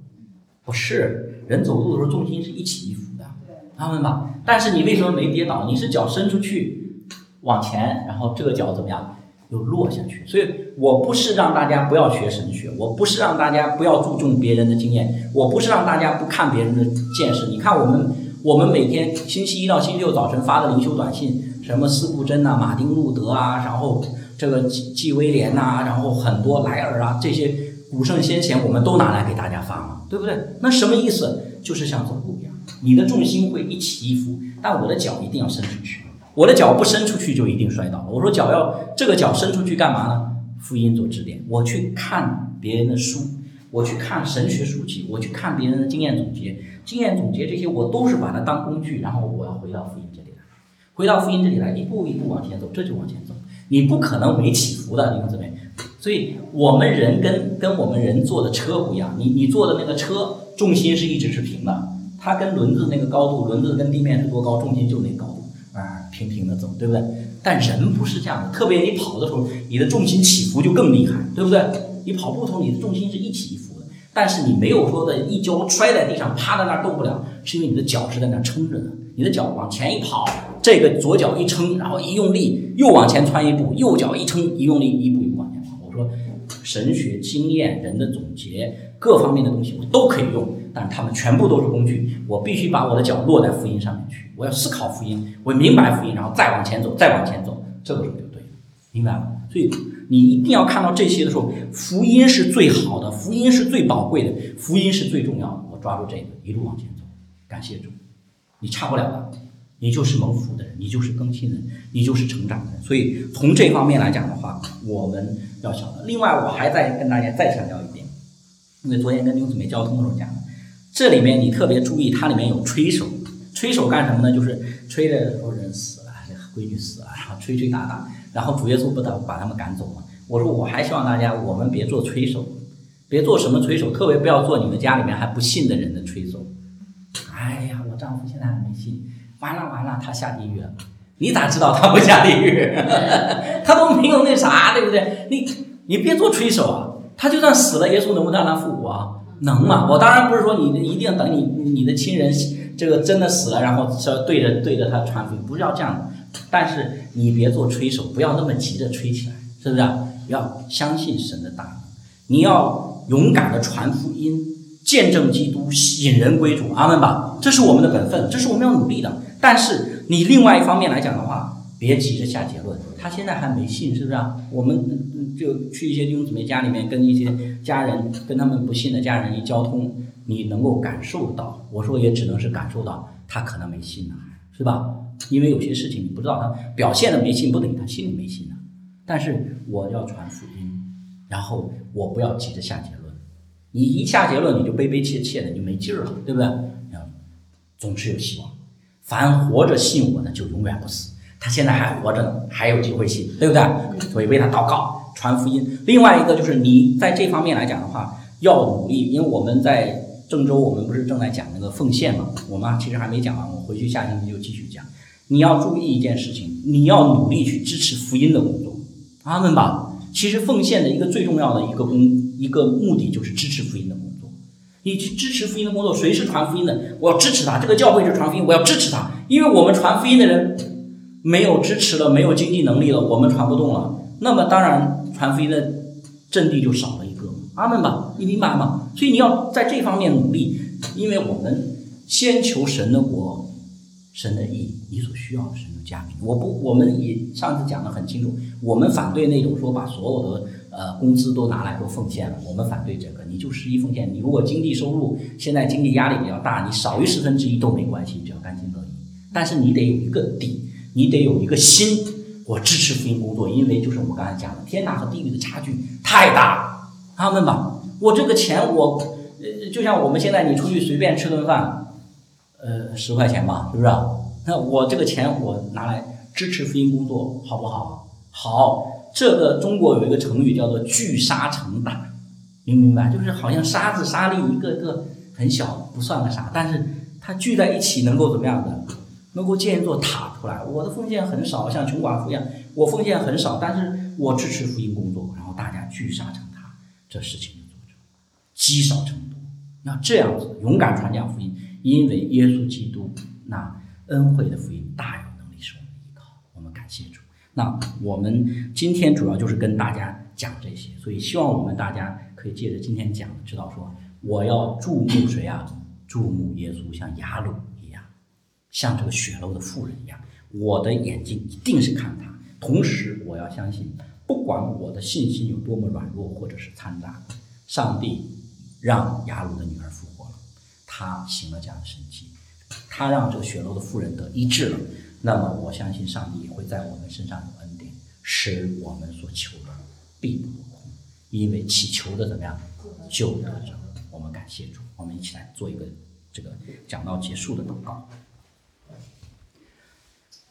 A: 不是，人走路的时候重心是一起一伏的。他们吧，但是你为什么没跌倒？你是脚伸出去往前，然后这个脚怎么样？又落下去，所以我不是让大家不要学神学，我不是让大家不要注重别人的经验，我不是让大家不看别人的见识。你看我们，我们每天星期一到星期六早晨发的灵修短信，什么斯布真呐、马丁路德啊，然后这个季季威廉呐，然后很多莱尔啊这些古圣先贤，我们都拿来给大家发嘛，对不对？那什么意思？就是像走路一样，你的重心会一起一伏，但我的脚一定要伸出去。我的脚不伸出去就一定摔倒了。我说脚要这个脚伸出去干嘛呢？福音做支点。我去看别人的书，我去看神学书籍，我去看别人的经验总结，经验总结这些我都是把它当工具，然后我要回到福音这里来，回到福音这里来，一步一步往前走，这就往前走。你不可能没起伏的，你看怎么样？所以我们人跟跟我们人坐的车不一样，你你坐的那个车重心是一直是平的，它跟轮子那个高度，轮子跟地面是多高，重心就那高。平平的走，对不对？但人不是这样的，特别你跑的时候，你的重心起伏就更厉害，对不对？你跑步的时候，你的重心是一起一伏的，但是你没有说的一跤摔在地上，趴在那儿动不了，是因为你的脚是在那撑着的。你的脚往前一跑，这个左脚一撑，然后一用力，又往前窜一步，右脚一撑，一用力，一步。神学经验、人的总结各方面的东西，我都可以用，但是他们全部都是工具。我必须把我的脚落在福音上面去，我要思考福音，我明白福音，然后再往前走，再往前走，这个时候就对了，明白吗？所以你一定要看到这些的时候，福音是最好的，福音是最宝贵的，福音是最重要的。我抓住这个，一路往前走，感谢主，你差不了的。你就是蒙福的人，你就是更新的人，你就是成长的人。所以从这方面来讲的话，我们要晓得。另外，我还在跟大家再强调一点，因为昨天跟刘姊妹交通的时候讲的，这里面你特别注意，它里面有吹手，吹手干什么呢？就是吹着说人死了，这闺女死了，然后吹吹打打，然后主耶稣不得把他们赶走吗？我说我还希望大家，我们别做吹手，别做什么吹手，特别不要做你们家里面还不信的人的吹手。哎呀，我丈夫现在。完了完了，他下地狱了！你咋知道他不下地狱？他都没有那啥，对不对？你你别做吹手啊！他就算死了，耶稣能不能让他复活啊？能吗？我当然不是说你一定等你你的亲人这个真的死了，然后说对着对着他传福音，不是要这样的。但是你别做吹手，不要那么急着吹起来，是不是？要相信神的大能，你要勇敢的传福音，见证基督，引人归主。阿门吧！这是我们的本分，这是我们要努力的。但是你另外一方面来讲的话，别急着下结论。他现在还没信，是不是啊？我们就去一些弟兄姊妹家里面，跟一些家人，跟他们不信的家人一交通，你能够感受到。我说也只能是感受到，他可能没信呢，是吧？因为有些事情你不知道，他表现的没信，不等于他心里没信呢。但是我要传福音，然后我不要急着下结论。你一下结论，你就悲悲切切的，你就没劲儿了，对不对？总是有希望。凡活着信我的，就永远不死。他现在还活着呢，还有机会信，对不对？所以为他祷告，传福音。另外一个就是你在这方面来讲的话，要努力，因为我们在郑州，我们不是正在讲那个奉献嘛？我们其实还没讲完，我回去下星期就继续讲。你要注意一件事情，你要努力去支持福音的工作。阿门吧。其实奉献的一个最重要的一个工一个目的就是支持福音的工作。你去支持福音的工作，谁是传福音的？我要支持他。这个教会是传福音，我要支持他。因为我们传福音的人没有支持了，没有经济能力了，我们传不动了。那么当然，传福音的阵地就少了一个。阿门吧，你明白吗？所以你要在这方面努力，因为我们先求神的国，神的意义，你所需要的神的加给你。我不，我们也上次讲的很清楚，我们反对那种说把所有的。呃，工资都拿来做奉献了，我们反对这个。你就十一奉献，你如果经济收入现在经济压力比较大，你少于十分之一都没关系，只要甘心乐意。但是你得有一个底，你得有一个心，我支持福音工作，因为就是我刚才讲的，天堂和地狱的差距太大了。他们吧，我这个钱我，呃，就像我们现在你出去随便吃顿饭，呃，十块钱吧，是不是？那我这个钱我拿来支持福音工作，好不好？好。这个中国有一个成语叫做聚沙成塔，明不明白？就是好像沙子沙粒一个个很小，不算个啥，但是它聚在一起能够怎么样的？能够建一座塔出来。我的奉献很少，像穷寡妇一样，我奉献很少，但是我支持福音工作，然后大家聚沙成塔，这事情就做成，积少成多。那这样子勇敢传讲福音，因为耶稣基督那恩惠的福音大有能力是我们依靠，我们感谢主。那我们今天主要就是跟大家讲这些，所以希望我们大家可以借着今天讲，知道说我要注目谁啊？注目耶稣，像雅鲁一样，像这个血漏的妇人一样，我的眼睛一定是看他。同时，我要相信，不管我的信心有多么软弱或者是掺杂，上帝让雅鲁的女儿复，他行了这样的神迹，他让这个血漏的妇人得医治了。那么我相信上帝会在我们身上有恩典，使我们所求的必不落空，因为祈求的怎么样就得着。我们感谢主，我们一起来做一个这个讲到结束的祷告。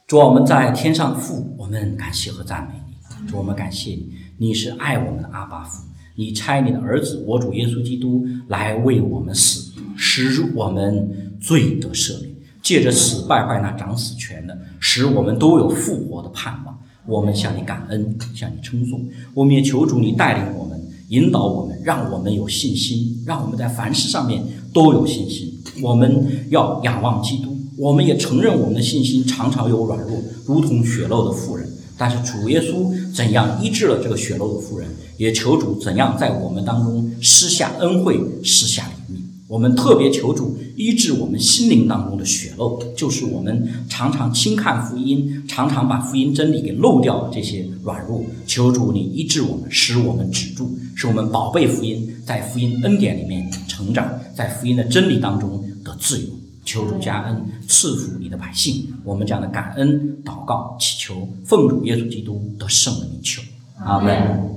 A: 主，我们在天上父，我们感谢和赞美你。主，我们感谢你，你是爱我们的阿巴父，你差你的儿子我主耶稣基督来为我们死，使我们罪得赦免。借着死败坏那掌死权的，使我们都有复活的盼望。我们向你感恩，向你称颂。我们也求主你带领我们，引导我们，让我们有信心，让我们在凡事上面都有信心。我们要仰望基督，我们也承认我们的信心常常有软弱，如同血漏的妇人。但是主耶稣怎样医治了这个血漏的妇人，也求主怎样在我们当中施下恩惠，施下怜悯。我们特别求主医治我们心灵当中的血漏，就是我们常常轻看福音，常常把福音真理给漏掉的这些软弱。求主你医治我们，使我们止住，使我们宝贝福音，在福音恩典里面成长，在福音的真理当中得自由。求主加恩赐福你的百姓，我们这样的感恩祷告祈求，奉主耶稣基督得胜的名求，阿门。